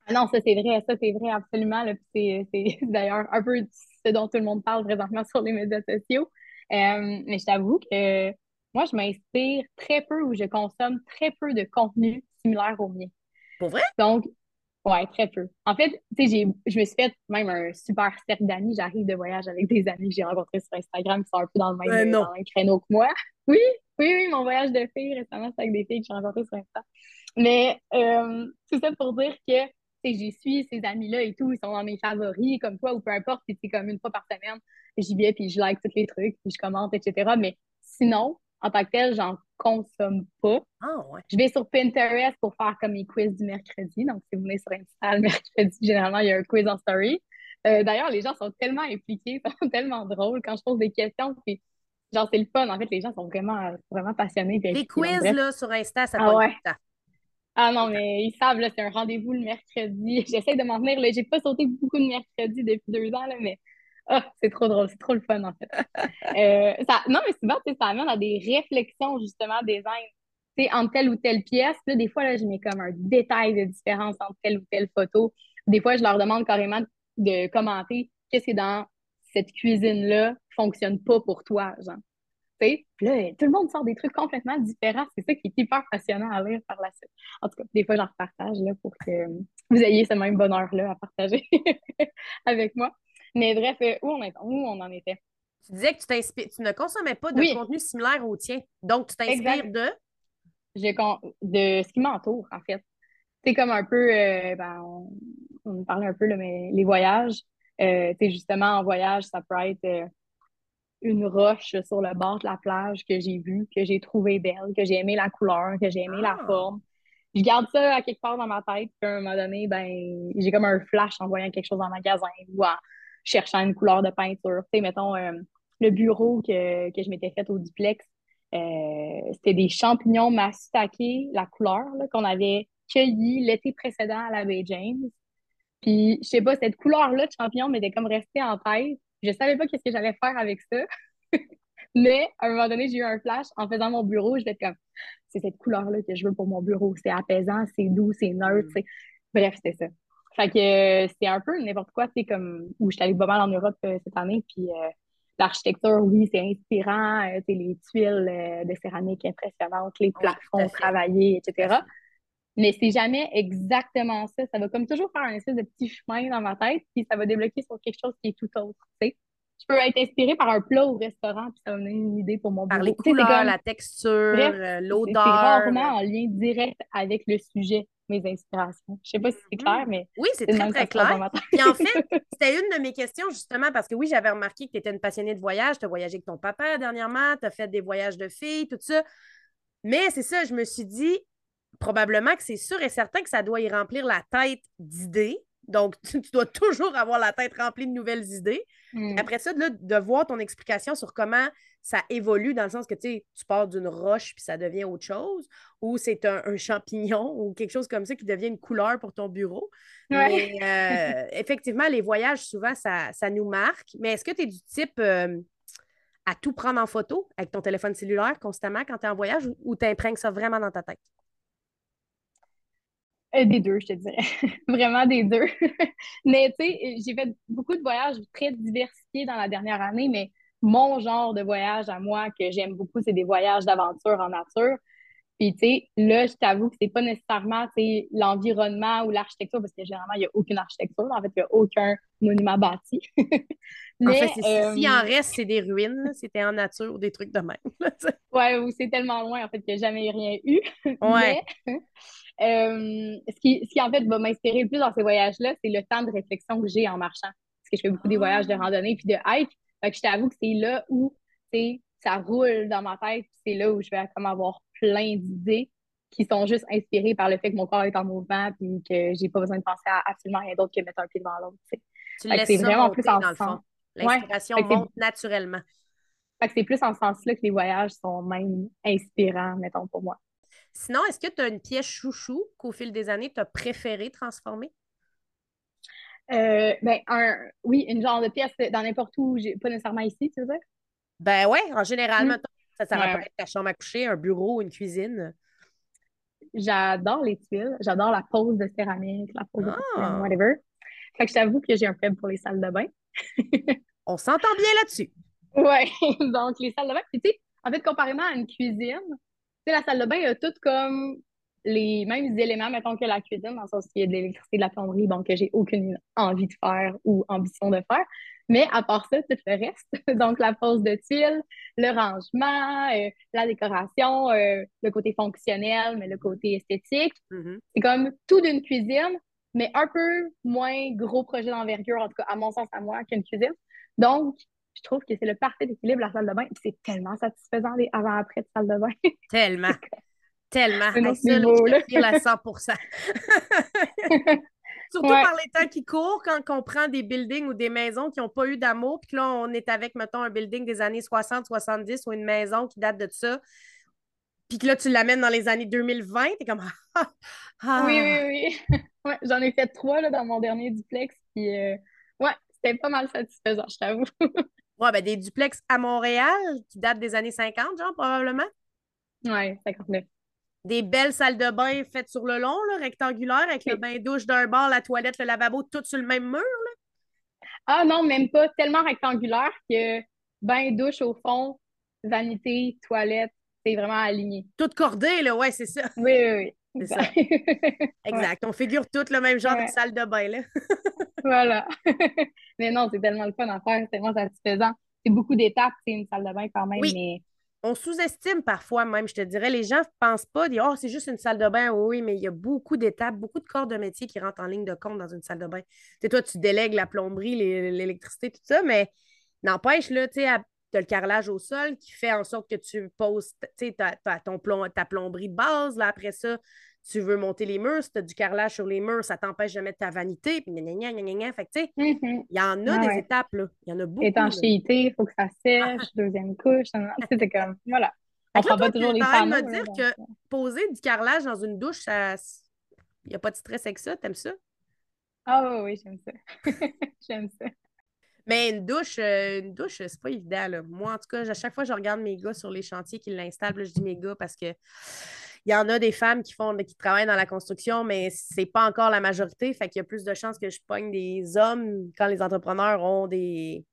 Ah non, ça c'est vrai, ça c'est vrai absolument. C'est [laughs] d'ailleurs un peu ce dont tout le monde parle présentement sur les médias sociaux. Euh, mais je t'avoue que moi, je m'inspire très peu ou je consomme très peu de contenu similaire au mien. Pour vrai? Donc, ouais, très peu. En fait, tu sais, je me suis fait même un super cercle d'amis. J'arrive de voyage avec des amis que j'ai rencontrés sur Instagram qui sont un peu dans le même, dans créneau que moi. [laughs] Oui, oui, oui, mon voyage de filles récemment, c'est avec des filles que j'ai rencontrées sur Instagram. Mais euh, tout ça pour dire que j'y suis, ces amis-là et tout, ils sont dans mes favoris, comme toi, ou peu importe, puis c'est comme une fois par semaine, j'y vais, puis je like tous les trucs, puis je commente, etc. Mais sinon, en tant que tel, j'en consomme pas. Ah, je vais sur Pinterest pour faire comme les quiz du mercredi. Donc, si vous venez sur Insta le [laughs] mercredi, généralement, il y a un quiz en story. Euh, d'ailleurs, les gens sont tellement impliqués, [laughs] sont tellement drôles quand je pose des questions. Puis, genre, c'est le fun. En fait, les gens sont vraiment, vraiment passionnés. les quiz, là, sur Insta, ça ah, ouais. Ah non, mais ils savent, là, c'est un rendez-vous le mercredi. [laughs] J'essaie de m'en tenir, là. J'ai pas sauté beaucoup de mercredi depuis deux ans, là, mais [laughs] c'est trop drôle, c'est trop le fun, en fait. Euh, ça, non, mais souvent, ça amène à des réflexions, justement, design. Tu sais, entre telle ou telle pièce, là, des fois, là, je mets comme un détail de différence entre telle ou telle photo. Des fois, je leur demande carrément de commenter qu'est-ce qui, dans cette cuisine-là, fonctionne pas pour toi, genre. Là, tout le monde sort des trucs complètement différents. C'est ça qui est hyper passionnant à lire par la suite. En tout cas, des fois, j'en repartage là, pour que vous ayez ce même bonheur-là à partager [laughs] avec moi. Mais bref, euh, où on, est, où on en était? Tu disais que tu, t'inspires, tu ne consommais pas de contenu similaire au tien. Donc, tu t'inspires de? de ce qui m'entoure, en fait. C'est comme un peu, euh, ben, on, parlait un peu, là, mais les voyages. Euh, justement, en voyage, ça peut être euh, une roche sur le bord de la plage que j'ai vue, que j'ai trouvée belle, que j'ai aimé la couleur, que j'ai aimé la ah! forme. Je garde ça à quelque part dans ma tête, puis à un moment donné, ben, j'ai comme un flash en voyant quelque chose en magasin ou en, cherchant une couleur de peinture. Tu sais, mettons, euh, le bureau que, que je m'étais fait au duplex, euh, c'était des champignons massutake, la couleur qu'on avait cueilli l'été précédent à la baie James. Puis, je sais pas, cette couleur-là de champignons m'était comme restée en tête. Je savais pas qu'est-ce que j'allais faire avec ça. [laughs] Mais à un moment donné, j'ai eu un flash en faisant mon bureau. Je vais être comme, c'est cette couleur-là que je veux pour mon bureau. C'est apaisant, c'est doux, c'est neutre. Mm. Bref, c'était ça. Fait que euh, c'est un peu n'importe quoi, c'est comme où je suis allée pas mal en Europe euh, cette année, puis euh, l'architecture, oui, c'est inspirant, c'est les tuiles de céramique impressionnantes, les plafonds travaillés, etc. Mais c'est jamais exactement ça. Ça va comme toujours faire un espèce de petit chemin dans ma tête, puis ça va débloquer sur quelque chose qui est tout autre, tu sais. Je peux être inspirée par un plat au restaurant, puis ça va me donner une idée pour mon bureau. Par les couleurs, la texture, l'odeur. C'est rarement en lien direct avec le sujet mes inspirations. Je sais pas si c'est clair, mm-hmm. mais. Oui, c'est très, très clair. Puis en fait, [laughs] c'était une de mes questions, justement, parce que oui, j'avais remarqué que tu étais une passionnée de voyage. Tu as voyagé avec ton papa dernièrement, tu as fait des voyages de filles, tout ça. Mais c'est ça, je me suis dit, probablement que c'est sûr et certain que ça doit y remplir la tête d'idées. Donc, tu, dois toujours avoir la tête remplie de nouvelles idées. Mm. Après ça, de voir ton explication sur comment ça évolue dans le sens que tu pars d'une roche puis ça devient autre chose, ou c'est un, champignon ou quelque chose comme ça qui devient une couleur pour ton bureau. Mais [laughs] euh, effectivement, les voyages, souvent, ça, nous marque. Mais est-ce que tu es du type euh, à tout prendre en photo avec ton téléphone cellulaire constamment quand tu es en voyage ou tu imprègnes ça vraiment dans ta tête? Euh, des deux, je te dirais. [laughs] Vraiment des deux. [laughs] mais tu sais, j'ai fait beaucoup de voyages très diversifiés dans la dernière année, mais mon genre de voyage à moi que j'aime beaucoup, c'est des voyages d'aventure en nature. Puis, tu sais, là, je t'avoue que c'est pas nécessairement, l'environnement ou l'architecture, parce que généralement, il n'y a aucune architecture. En fait, il n'y a aucun monument bâti. [laughs] Mais, en fait, s'il en reste, c'est des ruines, c'était en nature ou des trucs de même. ouais, ou c'est tellement loin, en fait, qu'il n'y a jamais rien eu. Ouais. Euh, ce, qui, ce qui, en fait, va m'inspirer le plus dans ces voyages-là, c'est le temps de réflexion que j'ai en marchant. Parce que je fais beaucoup des voyages de ah. randonnée puis de hike. Fait que je t'avoue que c'est là où, ça roule dans ma tête. C'est là où je vais comme avoir plein d'idées qui sont juste inspirées par le fait que mon corps est en mouvement puis que j'ai pas besoin de penser à absolument rien d'autre que mettre un pied devant l'autre. C'est vraiment plus en le fond. L'inspiration monte naturellement. c'est plus en ce sens-là que les voyages sont même inspirants, mettons, pour moi. Sinon, est-ce que tu as une pièce chouchou qu'au fil des années, tu as préféré transformer? Euh, ben, un, oui, une genre de pièce dans n'importe où, pas nécessairement ici, tu veux dire? Ben ouais, en général, mm. ça, ça va être ta chambre à coucher, un bureau, une cuisine. J'adore les tuiles, j'adore la pose de céramique, la pose de ah! whatever. Fait que je t'avoue que j'ai un faible pour les salles de bain. [laughs] On s'entend bien là-dessus. Ouais, [laughs] donc les salles de bain. Puis tu sais, en fait, comparément à une cuisine, sais, la salle de bain a tout comme les mêmes éléments, mettons, que la cuisine, dans le sens qu'il y a de l'électricité, de la plomberie, bon, que j'ai aucune envie de faire ou ambition de faire. Mais à part ça, tout le reste, [laughs] donc la pose de tuiles, le rangement, euh, la décoration, euh, le côté fonctionnel, mais le côté esthétique, mm-hmm. c'est comme tout d'une cuisine, mais un peu moins gros projet d'envergure, en tout cas, à mon sens, à moi, qu'une cuisine. Donc, je trouve que c'est le parfait équilibre, la salle de bain. C'est tellement satisfaisant les avant-après de salle de bain. Tellement. [laughs] tellement. C'est ça, niveau, je à 100% [laughs] Surtout par les temps qui courent, quand on prend des buildings ou des maisons qui n'ont pas eu d'amour, puis là, on est avec, mettons, un building des années 60, 70 ou une maison qui date de ça, puis que là, tu l'amènes dans les années 2020, t'es comme [laughs] ah, ah. Oui, oui, oui. J'en ai fait trois là, dans mon dernier duplex, puis euh, ouais, c'était pas mal satisfaisant, je t'avoue. [laughs] Ouais, ben des duplex à Montréal qui datent des années 50, genre, probablement. Ouais, 59. Des belles salles de bain faites sur le long, là, rectangulaires, avec le bain-douche d'un bord, la toilette, le lavabo, tout sur le même mur, là. Ah non, même pas. Tellement rectangulaire que bain-douche au fond, vanité, toilette, c'est vraiment aligné. Tout cordé, là, ouais, c'est ça. Oui, oui, oui. C'est ça. [laughs] exact. On figure tout le même genre de salle de bain, là. [laughs] voilà. [laughs] mais non, c'est tellement le fun à faire, c'est tellement satisfaisant. C'est beaucoup d'étapes, c'est une salle de bain quand même, mais on sous-estime parfois même, je te dirais. Les gens ne pensent pas, dire Oh, c'est juste une salle de bain. Oui, mais il y a beaucoup d'étapes, beaucoup de corps de métier qui rentrent en ligne de compte dans une salle de bain. Tu toi, tu délègues la plomberie, l'électricité, tout ça, mais n'empêche, là, tu sais, tu as le carrelage au sol qui fait en sorte que tu poses ton plomb, ta plomberie de base. Là, après ça, tu veux monter les murs, si tu as du carrelage sur les murs, ça t'empêche de mettre ta vanité. Puis, Fait tu sais, il y en a des étapes, là. Il y en a beaucoup. Étanchéité, il faut que ça sèche, deuxième couche. [laughs] C'est comme, voilà. On prend pas toujours les panneaux. me dire que euh. poser du carrelage dans une douche, il n'y a pas de stress avec ça? T'aimes ça? Ah oui, oui, j'aime ça. [laughs] j'aime ça. Mais une douche, euh, une douche, c'est pas évident. Moi, en tout cas, à chaque fois que je regarde mes gars sur les chantiers qui l'installent, je dis mes gars parce que il y en a des femmes qui font qui travaillent dans la construction, mais c'est pas encore la majorité. Fait qu'il y a plus de chances que je pogne des hommes quand les entrepreneurs ont des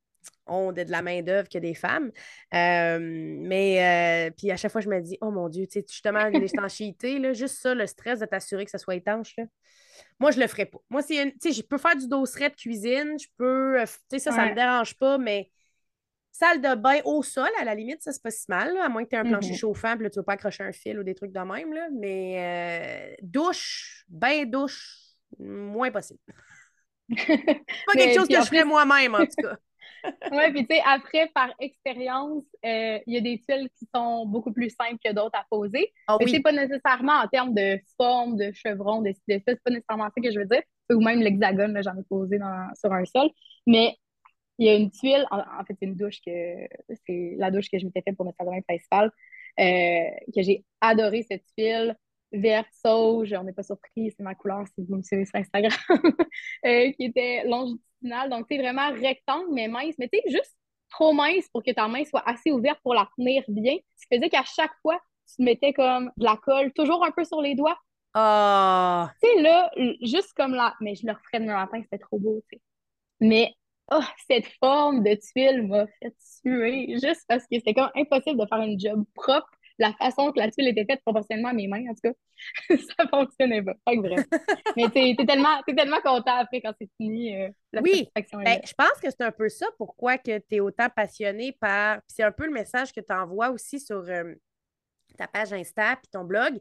ont de, la main-d'œuvre que des femmes. Euh, mais euh, puis à chaque fois, je me dis, oh mon Dieu, tu sais, justement, [laughs] l'étanchéité, là, juste ça, le stress de t'assurer que ça soit étanche. Là. Moi, je le ferais pas. Moi, c'est tu sais, je peux faire du dosseret de cuisine, je peux, euh, tu sais, ça, ça me dérange pas, mais Salle de bain au sol, à la limite, ça, c'est pas si mal, à moins que tu aies un plancher mm-hmm. chauffant, puis là, tu vas pas accrocher un fil ou des trucs de même. Là. Mais euh, douche, bain, douche, moins possible. [laughs] pas quelque chose que je ferais moi-même, en tout cas. Oui, puis tu sais, après, par expérience, euh, il y a des tuiles qui sont beaucoup plus simples que d'autres à poser. Ah, mais c'est pas nécessairement en termes de forme, de chevron, de, de ça, c'est pas nécessairement ça que je veux dire. Ou même l'hexagone, j'en ai posé sur un sol. Mais il y a une tuile, en, fait, c'est une douche que c'est la douche que je m'étais faite pour notre salon principal, euh, que j'ai adoré cette tuile vert sauge, on n'est pas surpris, c'est ma couleur si vous me suivez sur Instagram, [laughs] euh, qui était longitudinale. Donc, c'est vraiment rectangle, mais mince, mais tu sais, juste trop mince pour que ta main soit assez ouverte pour la tenir bien. Ce qui faisait qu'à chaque fois, tu mettais comme de la colle, toujours un peu sur les doigts, Ah! Tu sais, là, juste comme là, mais je le referais demain matin, c'était trop beau, tu sais. Mais oh, cette forme de tuile m'a fait tuer juste parce que c'était comme impossible de faire une job propre. La façon que la tuile était faite proportionnellement à mes mains, en tout cas, [laughs] ça fonctionnait pas. Fait que bref. [laughs] Mais t'es es tellement, t'es tellement content après quand c'est fini. euh, la Oui, Ben, je pense que c'est un peu ça pourquoi que tu es autant passionné par. puis C'est un peu le message que tu envoies aussi sur euh, ta page Insta puis ton blog.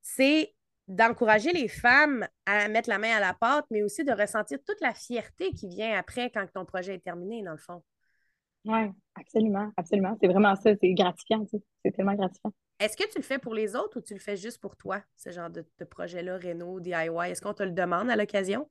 C'est d'encourager les femmes à mettre la main à la pâte, mais aussi de ressentir toute la fierté qui vient après quand ton projet est terminé, dans le fond. Ouais, absolument, absolument. C'est vraiment ça, c'est gratifiant, tu sais. C'est tellement gratifiant. Est-ce que tu le fais pour les autres ou tu le fais juste pour toi, ce genre de, de projet-là, Renault, DIY? Est-ce qu'on te le demande à l'occasion?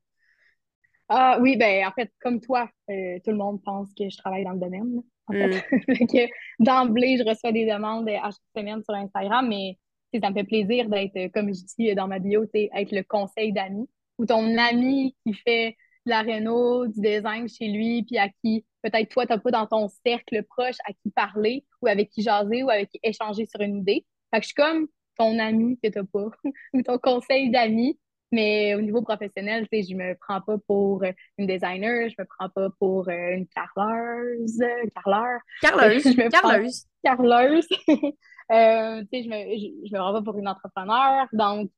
Ah oui, ben en fait, comme toi, euh, tout le monde pense que je travaille dans le domaine. En fait, [laughs] Fait que d'emblée, je reçois des demandes à chaque semaine sur Instagram, mais ça me fait plaisir d'être, euh, comme je dis euh, dans ma bio, être le conseil d'amis ou ton ami qui fait de la réno, du design chez lui, puis à qui peut-être toi, tu n'as pas dans ton cercle proche à qui parler ou avec qui jaser ou avec qui échanger sur une idée. Fait que je suis comme ton ami que tu n'as pas [laughs] ou ton conseil d'amis. Mais au niveau professionnel, tu sais, je me prends pas pour une designer, je me prends pas pour euh, une carleuse, carleur, [laughs] Carleuse, Je me prends- Carleuse. carleuse. [laughs] Euh, tu sais, je me, je, je me rends pas pour une entrepreneur. Donc,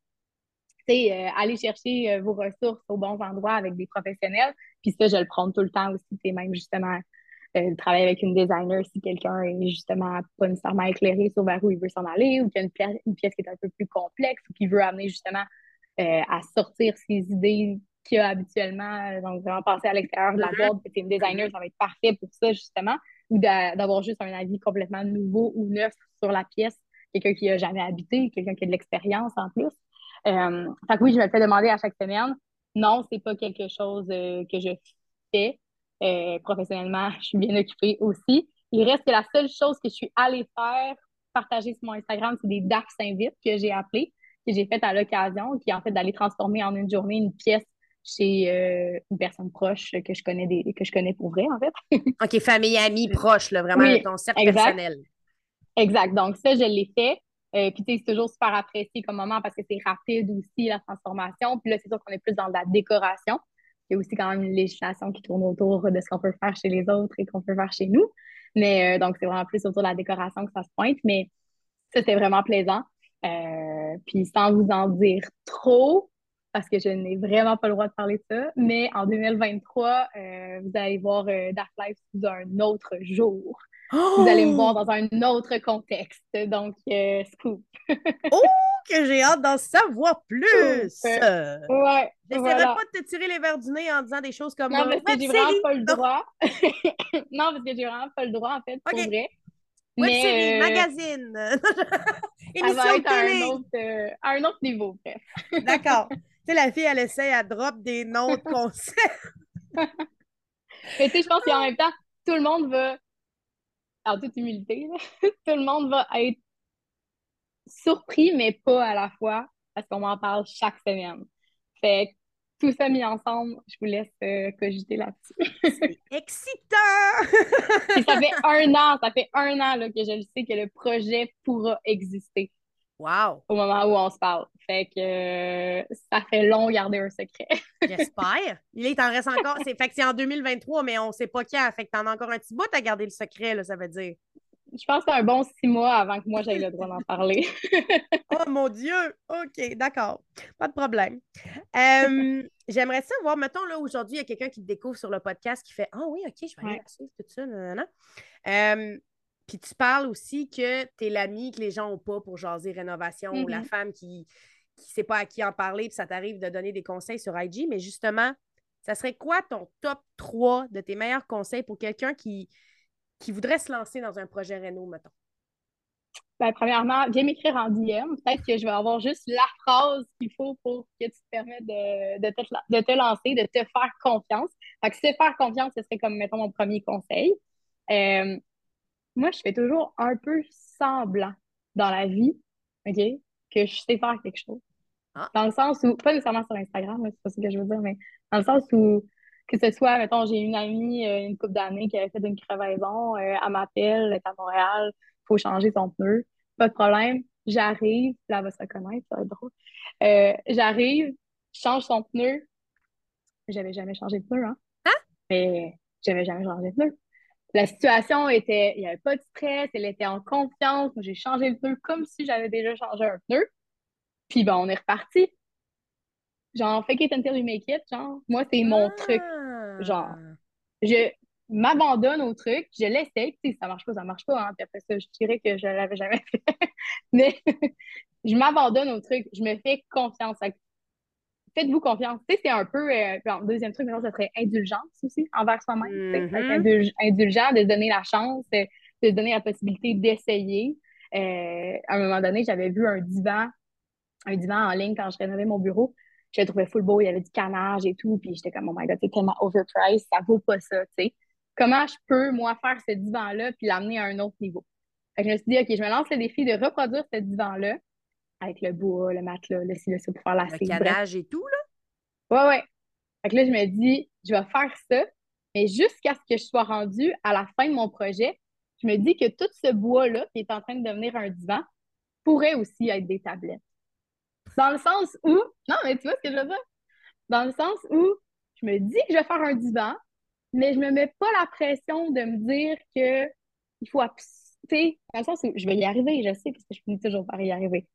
tu sais, euh, aller chercher euh, vos ressources aux bons endroits avec des professionnels. Puis ça, je le prends tout le temps aussi. Sais, même justement, euh, travailler avec une designer si quelqu'un est justement pas nécessairement éclairé sur vers où il veut s'en aller ou qu'il y a une pièce, une pièce qui est un peu plus complexe ou qui veut amener justement euh, à sortir ses idées qu'il y a habituellement. Donc, vraiment passer à l'extérieur de la Mhm. boîte. C'est une designer, ça va être parfait pour ça, justement. Ou d'a- d'avoir juste un avis complètement nouveau ou neuf sur la pièce. Quelqu'un qui a jamais habité, quelqu'un qui a de l'expérience en plus. Euh, fait que oui, je me le fais demander à chaque semaine. Non, c'est pas quelque chose euh, que je fais. Euh, professionnellement, [laughs] je suis bien occupée aussi. Il reste que la seule chose que je suis allée faire, partager sur mon Instagram, c'est des DAF s'invitent que j'ai appelées, que j'ai faites à l'occasion, qui est en fait d'aller transformer en une journée une pièce chez euh, une personne proche que je connais des, que je connais pour vrai, en fait. [laughs] OK, famille, amis, proches, là, vraiment Oui, ton cercle exact. personnel. Exact. Donc, ça, je l'ai fait. Euh, puis, c'est toujours super apprécié comme moment parce que c'est rapide aussi, la transformation. Puis là, c'est sûr qu'on est plus dans la décoration. Il y a aussi quand même une législation qui tourne autour de ce qu'on peut faire chez les autres et qu'on peut faire chez nous. Mais euh, donc, c'est vraiment plus autour de la décoration que ça se pointe. Mais ça, c'était vraiment plaisant. Euh, puis, sans vous en dire trop, parce que je n'ai vraiment pas le droit de parler de ça, mais en 2023, euh, vous allez voir Dark Life sous un autre jour. Vous allez me voir Oh, dans un autre contexte. Donc, euh, scoop. [laughs] que j'ai hâte d'en savoir plus! Euh, Ouais, J'essaierai voilà. pas de te tirer les verres du nez en disant des choses comme Non, parce que j'ai vraiment pas le droit. [laughs] non, parce que j'ai vraiment pas le droit, en fait, pour Ok. vrai. Web Mais, série, euh, magazine, [laughs] Elle émission va être à un, autre, euh, à un autre niveau, bref. D'accord. tu sais, la fille, elle essaie, elle drop des noms de concepts. Mais tu sais, je pense qu'en même temps, tout le monde va, en toute humilité, [laughs] tout le monde va être surpris, mais pas à la fois, parce qu'on m'en parle chaque semaine. Fait que tout ça mis ensemble, je vous laisse euh, cogiter là-dessus. C'est [laughs] excitant! Ça fait [laughs] un an, ça fait un an là, que je le sais que le projet pourra exister wow! au moment où on se parle. Fait que euh, ça fait long garder un secret. [laughs] J'espère. Il est en reste encore. C'est, fait que c'est en 2023, mais on sait pas quand. Fait que t'en as encore un petit bout à garder le secret, là, ça veut dire. Je pense que c'est un bon six mois avant que moi j'aie le droit d'en [laughs] parler. [laughs] Oh mon Dieu! OK, d'accord. Pas de problème. Euh, j'aimerais ça voir, mettons, là, aujourd'hui, il y a quelqu'un qui te découvre sur le podcast qui fait Ah oui, OK, je vais aller la suivre, tout ça, nanana. Euh, puis tu parles aussi que tu es l'ami que les gens n'ont pas pour jaser rénovation ou la Mhm. femme qui ne sait pas à qui en parler, puis ça t'arrive de donner des conseils sur IG. Mais justement, ça serait quoi ton top 3 de tes meilleurs conseils pour quelqu'un qui, qui voudrait se lancer dans un projet réno, mettons? Ben, premièrement, viens m'écrire en DM. Peut-être que je vais avoir juste la phrase qu'il faut pour que tu te permettes de, de, te, de te lancer, de te faire confiance. Fait que se faire confiance, ce serait comme, mettons, mon premier conseil. Euh, moi, je fais toujours un peu semblant dans la vie, OK, que je sais faire quelque chose. Ah. Dans le sens où, pas nécessairement sur Instagram, c'est pas ça que je veux dire, mais dans le sens où, que ce soit, mettons, j'ai une amie, euh, une couple d'années qui avait fait une crevaison, euh, elle m'appelle, elle est à Montréal, faut changer son pneu, pas de problème. J'arrive, là, elle va se reconnaître, ça va être drôle. Euh, j'arrive, je change son pneu. J'avais jamais changé de pneu, hein? Hein? Mais j'avais jamais changé de pneu. La situation était, il n'y avait pas de stress, elle était en confiance. J'ai changé le pneu comme si j'avais déjà changé un pneu. Puis bon, on est reparti. Genre, fake it until you make it, genre, moi, c'est mon truc. Genre, Ah. je m'abandonne au truc, je l'essaie, sais, ça marche pas, ça marche pas, hein, puis après ça, je dirais que je l'avais jamais [laughs] fait. Mais [laughs] je m'abandonne au truc, je me fais confiance. Faites-vous confiance. Tu sais, c'est un peu, euh, bon, deuxième truc, maintenant, ça serait indulgence aussi envers soi-même. indul- indulgent, de se donner la chance, euh, de se donner la possibilité d'essayer. Euh, à un moment donné, j'avais vu un divan, un divan en ligne quand je rénovais mon bureau. Je le trouvais full beau, il y avait du canage et tout, puis j'étais comme, oh my god, c'est tellement overpriced, ça vaut pas ça, tu sais. Comment je peux, moi, faire ce divan-là puis l'amener à un autre niveau? Fait que je me suis dit, OK, je me lance le défi de reproduire ce divan-là avec le bois, le matelas, le ci, le ça pour faire la Le. Bref. canage et tout, là? Ouais, ouais. Fait que là, je me dis, je vais faire ça, mais jusqu'à ce que je sois rendue à la fin de mon projet, je me dis que tout ce bois-là, qui est en train de devenir un divan, pourrait aussi être des tablettes. Dans le sens où, non, mais tu vois ce que je veux dire? Dans le sens où je me dis que je vais faire un divan, mais je me mets pas la pression de me dire que il faut, abs- tu sais, dans le sens où je vais y arriver, je sais, parce que je finis toujours par y arriver.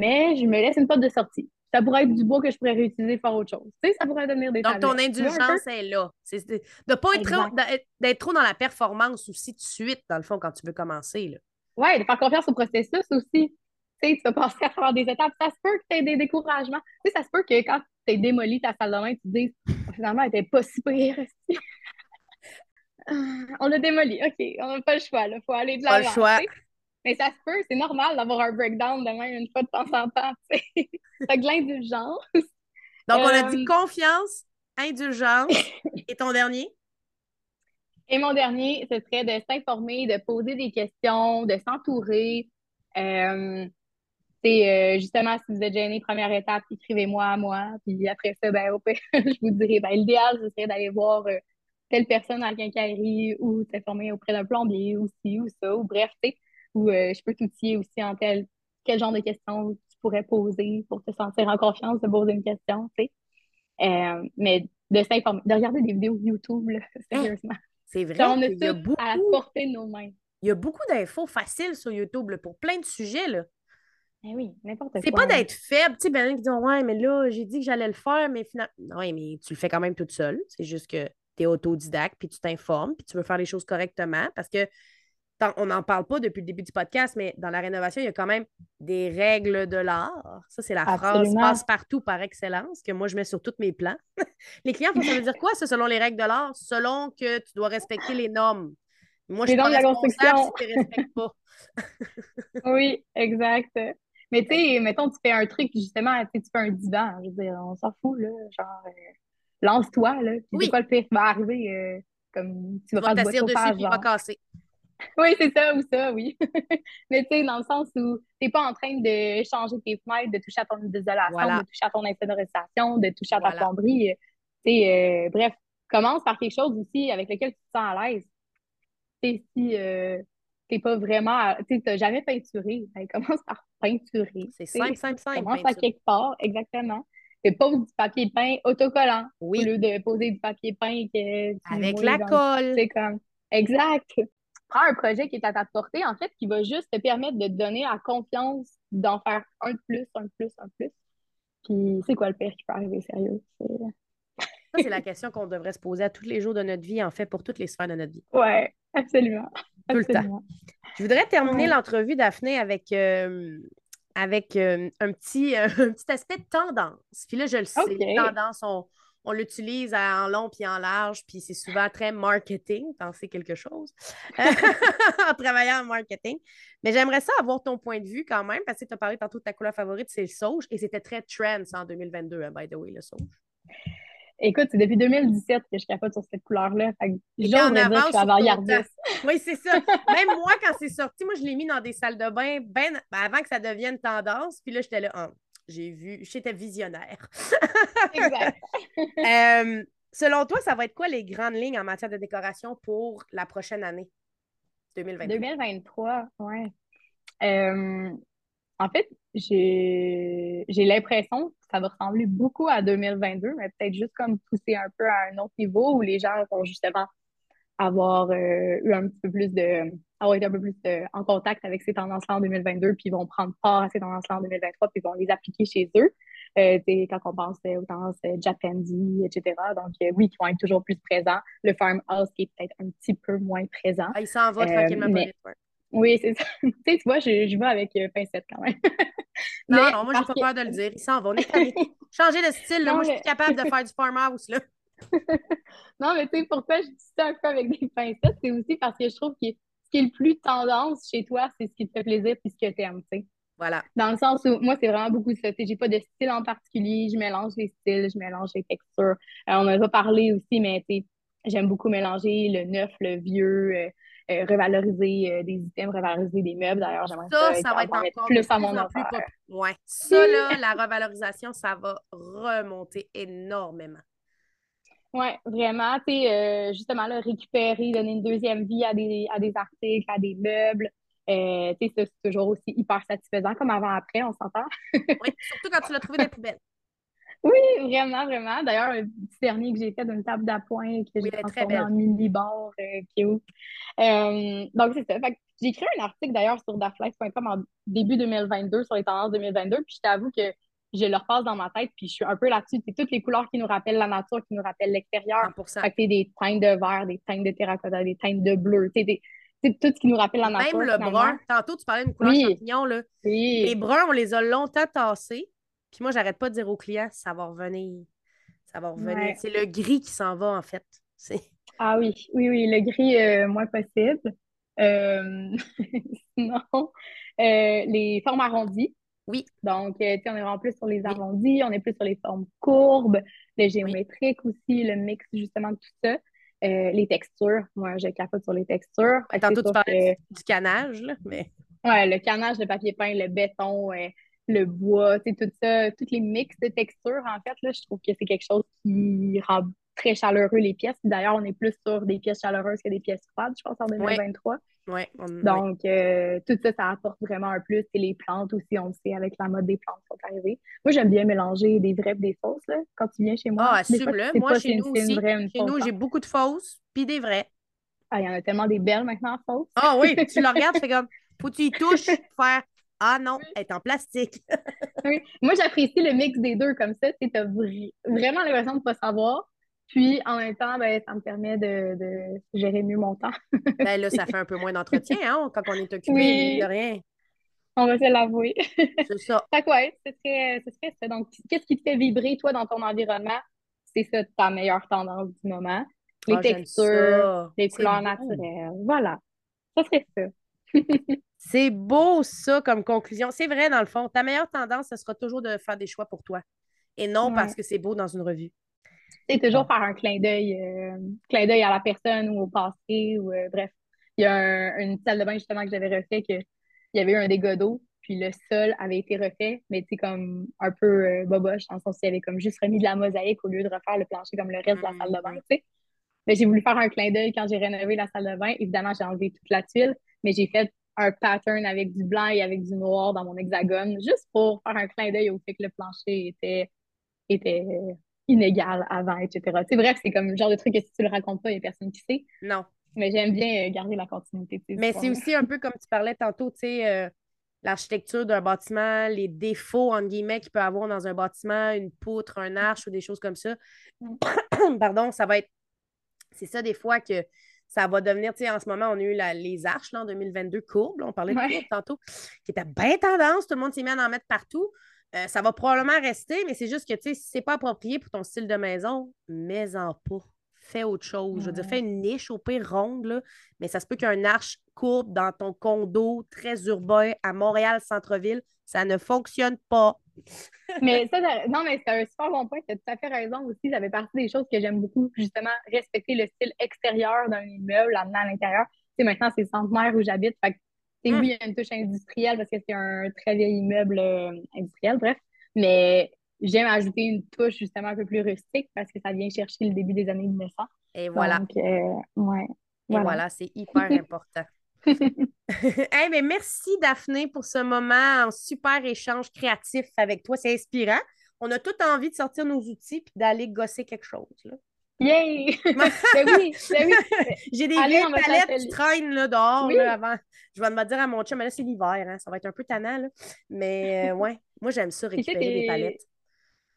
Mais je me laisse une porte de sortie. Ça pourrait être du bois que je pourrais réutiliser pour faire autre chose. Tu sais, ça pourrait devenir des Donc, ton tablettes. Indulgence est là. C'est de ne pas être trop, d'être- trop dans la performance aussi de suite, dans le fond, quand tu veux commencer. Ouais, de faire confiance au processus aussi. Tu sais, tu vas passer [laughs] à travers des étapes. Ça se peut que tu aies des découragements. Tu sais, ça se peut que quand tu démoli ta salle de bain, tu te dises Ah, finalement, elle était pas si pire. [laughs] [laughs] On l'a démoli. OK, on n'a pas le choix. Il faut aller de Pas le l'avant. choix. Mais ça se peut, c'est normal d'avoir un breakdown de même une fois de temps en temps. tu sais. [laughs] Fait que l'indulgence. Donc, on a Euh, dit confiance, indulgence. [laughs] et ton dernier? Et mon dernier, ce serait de s'informer, de poser des questions, de s'entourer. Euh, c'est euh, justement, si vous êtes gêné, première étape, écrivez-moi à moi. Puis après ça, ben, au pire, [laughs] je vous dirai, ben, l'idéal, ce serait d'aller voir euh, telle personne à la quincaillerie ou s'informer auprès d'un plombier ou ci ou ça, ou bref, tu sais, ou euh, je peux t'outiller aussi en tel, quel genre de questions tu pourrais poser pour te sentir en confiance de poser une question, tu sais. Euh, mais de s'informer, de regarder des vidéos YouTube, là, [laughs] sérieusement. C'est vrai on tout beaucoup, à la portée de nos mains. il y a beaucoup d'infos faciles sur YouTube là, pour plein de sujets. Là. Eh oui, n'importe C'est quoi. pas d'être faible. Tu sais, ben, qui disent Ouais, mais là, j'ai dit que j'allais le faire, mais finalement. Oui, mais tu le fais quand même toute seule. C'est juste que tu es autodidacte, puis tu t'informes, puis tu veux faire les choses correctement. Parce que tant- on n'en parle pas depuis le début du podcast, mais dans la rénovation, il y a quand même des règles de l'art. Ça, c'est la phrase passe-partout par excellence que moi, je mets sur tous mes plans. [laughs] les clients, faut- ça veut dire quoi, ça, selon les règles de l'art? Selon que tu dois respecter les normes. Moi, je suis pas normes de la responsable si construction. tu ne respectes pas. [laughs] [laughs] Oui, exact. Mais tu sais, mettons, tu fais un truc, justement, tu tu fais un divan, je veux dire, on s'en fout, là, genre, euh, lance-toi, là, Oui. c'est quoi le pire qui va arriver, euh, comme, tu Tu vas vas faire du bois de t'asseoir dessus, puis il va casser. Oui, c'est ça, ou ça, oui. [laughs] Mais tu sais, dans le sens où t'es pas en train de changer tes fenêtres, de toucher à ton isolation, Voilà. de toucher à ton insonorisation, de toucher à ta Voilà. plomberie, euh, tu sais, euh, bref, commence par quelque chose aussi avec lequel tu te sens à l'aise. Tu sais, si euh, t'es pas vraiment, tu sais, t'as jamais peinturé, ben, [laughs] commence par peinturer. C'est tu simple, simple, simple. Commence à quelque part, exactement. Et pose du papier peint autocollant au Oui, lieu de poser du papier peint que tu avec la colle. c'est comme, exact. Prends un projet qui est à ta portée, en fait, qui va juste te permettre de te donner la confiance d'en faire un de plus, un de plus, un de plus. Puis, c'est quoi le pire qui peut arriver, sérieux? Ça, c'est la question qu'on devrait se poser à tous les jours de notre vie, en fait, pour toutes les sphères de notre vie. Ouais, absolument. Tout le temps. Je voudrais terminer Ouais. l'entrevue, Daphné, avec, euh, avec euh, un, petit, [laughs] un petit aspect de tendance. Puis là, je le sais, OK. tendance, on, on l'utilise en long puis en large, puis c'est souvent très marketing, penser quelque chose, [laughs] en travaillant en marketing. Mais j'aimerais ça avoir ton point de vue quand même, parce que tu as parlé tantôt de ta couleur favorite, c'est le sauge, et c'était très trend ça, en 2022, hein, by the way, le sauge. Écoute, c'est depuis 2017 que je capote sur cette couleur-là. Fait que T'étais en j'oserais dire que avance je suis avant-gardiste. Oui, c'est ça. Même moi, quand c'est sorti, moi, je l'ai mis dans des salles de bain ben, ben avant que ça devienne tendance. Puis là, j'étais là, ah, j'ai vu, j'étais visionnaire. [laughs] Exact. [laughs] Euh, selon toi, ça va être quoi les grandes lignes en matière de décoration pour la prochaine année? 2023? 2023, ouais. Euh, En fait, j'ai l'impression que ça va ressembler beaucoup à 2022, mais peut-être juste comme pousser un peu à un autre niveau où les gens vont justement avoir euh, eu un petit peu plus de avoir été un peu plus euh, en contact avec ces tendances-là en 2022, puis vont prendre part à ces tendances-là en 2023, puis vont les appliquer chez eux. Euh, quand on pense aux tendances Japanese, etc. Donc, oui, qui vont être toujours plus présents. Le farmhouse qui est peut-être un petit peu moins présent. Ah, il s'en va tranquillement mais... Oui, c'est ça. [laughs] tu sais, tu vois, je, je vais avec pincette quand même. non, non, moi, j'ai pas peur de le dire. Il s'en va. On est [laughs] Changer de style, là. moi, je suis capable de faire du farmhouse, là. [laughs] non, mais tu sais, pourquoi je dis ça un peu avec des pincettes? C'est aussi parce que je trouve que ce qui est le plus tendance chez toi, c'est ce qui te fait plaisir et ce que tu aimes, tu sais. Voilà. Dans le sens où, moi, c'est vraiment beaucoup ça. J'ai pas de style en particulier. Je mélange les styles, je mélange les textures. Euh, on en a parlé aussi, mais j'aime beaucoup mélanger le neuf, le vieux, euh, euh, revaloriser des items, revaloriser des meubles. D'ailleurs, j'aimerais ça. Ça, ça va être encore plus à mon plus Ouais. Ça, [laughs] là, la revalorisation, ça va remonter énormément. Oui, vraiment. Tu sais, euh, justement, là, récupérer, donner une deuxième vie à des, à des articles, à des meubles. Euh, tu sais, c'est toujours aussi hyper satisfaisant comme avant-après, on s'entend. oui, surtout quand tu l'as trouvé dans les [laughs] poubelles. Oui, vraiment, vraiment. D'ailleurs, le petit dernier que j'ai fait d'une table d'appoint que j'ai transformé en mini-bar euh, cute. Euh, donc, c'est ça. j'ai écrit un article d'ailleurs sur daflex.com en début 2022 sur les tendances 2022. Puis je t'avoue que je le repasse dans ma tête, puis je suis un peu là-dessus. C'est toutes les couleurs qui nous rappellent la nature, qui nous rappellent l'extérieur. Fait que des teintes de vert, des teintes de terracotta, des teintes de bleu. C'est tout ce qui nous rappelle la nature. Même le brun. Tantôt, tu parlais d'une couleur champignon. Là. Les bruns, on les a longtemps tassés. Puis moi, j'arrête pas de dire aux clients, ça va revenir. Ça va revenir. C'est le gris qui s'en va, en fait. [laughs] Ah oui, oui, oui, le gris, euh, moins possible. Euh... [laughs] sinon, euh, les formes arrondies. Oui. Donc, euh, on est vraiment plus sur les arrondis, on est plus sur les formes courbes, le géométrique aussi, le mix justement de tout ça. Euh, les textures, moi, je capote sur les textures. Tantôt, tu parlais du canage, là, mais... Ouais, le canage, le papier peint, le béton, euh, le bois, tout ça, tous les mix de textures, en fait, là, je trouve que c'est quelque chose qui rend très chaleureux les pièces. D'ailleurs, on est plus sur des pièces chaleureuses que des pièces froides, je pense, en 2023. Ouais, Donc, euh, tout ça, ça apporte vraiment un plus. Et les plantes aussi, on le sait, avec la mode des plantes sont arrivées. Moi, j'aime bien mélanger des vraies et des fausses. Là, quand tu viens chez moi. Ah, assume-le. Moi, chez nous aussi. chez nous, j'ai beaucoup de fausses puis des vraies. Ah, il y en a tellement des belles maintenant fausses. Ah oui, tu le regardes, c'est comme, [laughs] faut que tu y touches, faire ah non, elle est en plastique. oui. Moi, j'apprécie le mix des deux comme ça. Tu as vraiment l'impression de ne pas savoir. Puis, en même temps, ben, ça me permet de, de, gérer mieux mon temps. ben là, ça [laughs] fait un peu moins d'entretien, hein, quand on est occupé, oui. de rien. On va se l'avouer. C'est ça. [laughs] fait que ouais, ce serait, ce serait ça. Donc, qu'est-ce qui te fait vibrer, toi, dans ton environnement? C'est ça ta meilleure tendance du moment. Les ah, textures, les couleurs naturelles. Voilà. Ça serait ça. [laughs] C'est beau, ça, comme conclusion. C'est vrai, dans le fond. Ta meilleure tendance, ce sera toujours de faire des choix pour toi. Et non parce que c'est beau dans une revue. C'est toujours faire un clin d'œil, euh, clin d'œil à la personne ou au passé ou euh, bref. Il y a une salle de bain justement que j'avais refait que il y avait eu un dégât d'eau, puis le sol avait été refait, mais tu comme un peu euh, boboche, dans le sens qu'il y avait comme juste remis de la mosaïque au lieu de refaire le plancher comme le reste de la salle de bain, tu sais. Mais j'ai voulu faire un clin d'œil quand j'ai rénové la salle de bain. Évidemment, j'ai enlevé toute la tuile, mais j'ai fait un pattern avec du blanc et avec du noir dans mon hexagone, juste pour faire un clin d'œil au fait que le plancher était, était inégal avant, etc. C'est bref, c'est comme le genre de truc que si tu le racontes pas, il n'y a personne qui sait. Non. Mais j'aime bien euh, garder la continuité. Mais c'est aussi un peu comme tu parlais tantôt, tu sais, euh, l'architecture d'un bâtiment, les défauts, entre guillemets, qu'il peut avoir dans un bâtiment, une poutre, un arche ou des choses comme ça. Mm. [coughs] Pardon, ça va être. C'est ça, des fois, que ça va devenir, tu sais, en ce moment, on a eu les arches là, en 2022 courbes, on parlait de courbes tantôt, qui étaient bien tendance, tout le monde s'est mis à en mettre partout. Euh, ça va probablement rester, mais c'est juste que, tu sais, si c'est pas approprié pour ton style de maison, mets-en pas. Fais autre chose. Je veux dire, fais une niche au pire ronde, là, mais ça se peut qu'un arche courbe dans ton condo très urbain à Montréal, centre-ville. Ça ne fonctionne pas. [laughs] mais ça, non, mais c'est un super bon point. Tu as tout à fait raison aussi. Ça fait partie des choses que j'aime beaucoup, justement, respecter le style extérieur d'un immeuble, l'amener à l'intérieur. Tu sais, maintenant, c'est centenaire où j'habite. Fait oui, il y a une touche industrielle parce que c'est un très vieil immeuble euh, industriel, bref. Mais j'aime ajouter une touche justement un peu plus rustique parce que ça vient chercher le début des années 1900. Et voilà. Donc, euh, ouais. Et voilà, c'est hyper [laughs] important. [laughs] hey, mais merci Daphné pour ce moment en super échange créatif avec toi. C'est inspirant. On a tout envie de sortir nos outils et d'aller gosser quelque chose. Là. Yay! [laughs] ben oui, ben oui. J'ai des vieilles palettes qui traînent là, dehors là, avant. Je vais me dire à mon chum, mais là, c'est l'hiver, hein, ça va être un peu tannant. Là. Mais euh, ouais, moi, j'aime ça [laughs] récupérer des palettes.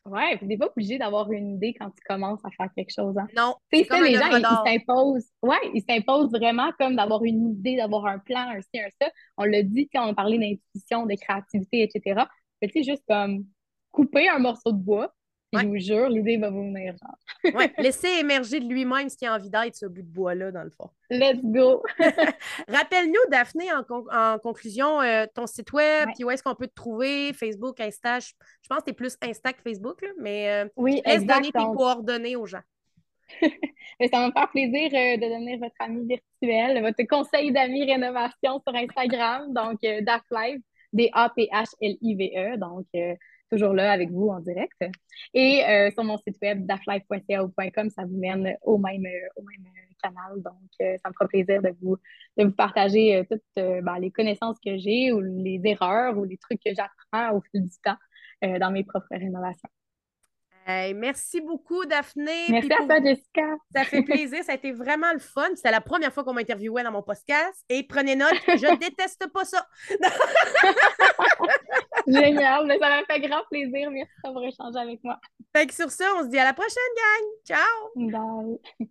Ouais, tu n'es pas obligé d'avoir une idée quand tu commences à faire quelque chose. Hein. Non, c'est ça, les gens, ils s'imposent. Ouais, ils s'imposent vraiment comme d'avoir une idée, d'avoir un plan, un ci, un ça. On l'a dit quand on parlait d'intuition, de créativité, etc. Mais tu sais, juste comme couper un morceau de bois, je vous jure, l'idée va vous venir. ouais, [laughs] laissez émerger de lui-même ce qui a envie d'être, ce bout de bois-là, dans le fond. Let's go! [laughs] [laughs] Rappelle-nous, Daphné, en, conclusion, euh, ton site web, puis où est-ce qu'on peut te trouver, Facebook, Insta. Je, pense que tu es plus Insta que Facebook, là, mais euh, oui, laisse donner tes coordonnées aux gens. ça va me faire plaisir euh, de devenir votre ami virtuel, votre conseil d'amis rénovation sur Instagram, donc DAFLive, D-A-P-H-L-I-V-E. Donc, toujours là avec vous en direct. Et euh, sur mon site web, daflife.ca ça vous mène au même, euh, au même euh, canal. Donc, ça me fera plaisir de vous, de vous partager toutes ben, les connaissances que j'ai ou les erreurs ou les trucs que j'apprends au fil du temps dans mes propres rénovations merci beaucoup, Daphné. Merci à toi, Jessica. Ça fait [laughs] plaisir. Ça a été vraiment le fun. C'était la première fois qu'on m'interviewait dans mon podcast. Et prenez note, je [laughs] déteste pas ça. [laughs] Génial. Mais ça m'a fait grand plaisir. Merci d'avoir échangé avec moi. Fait que sur ça, on se dit à la prochaine, gang. Ciao. Bye.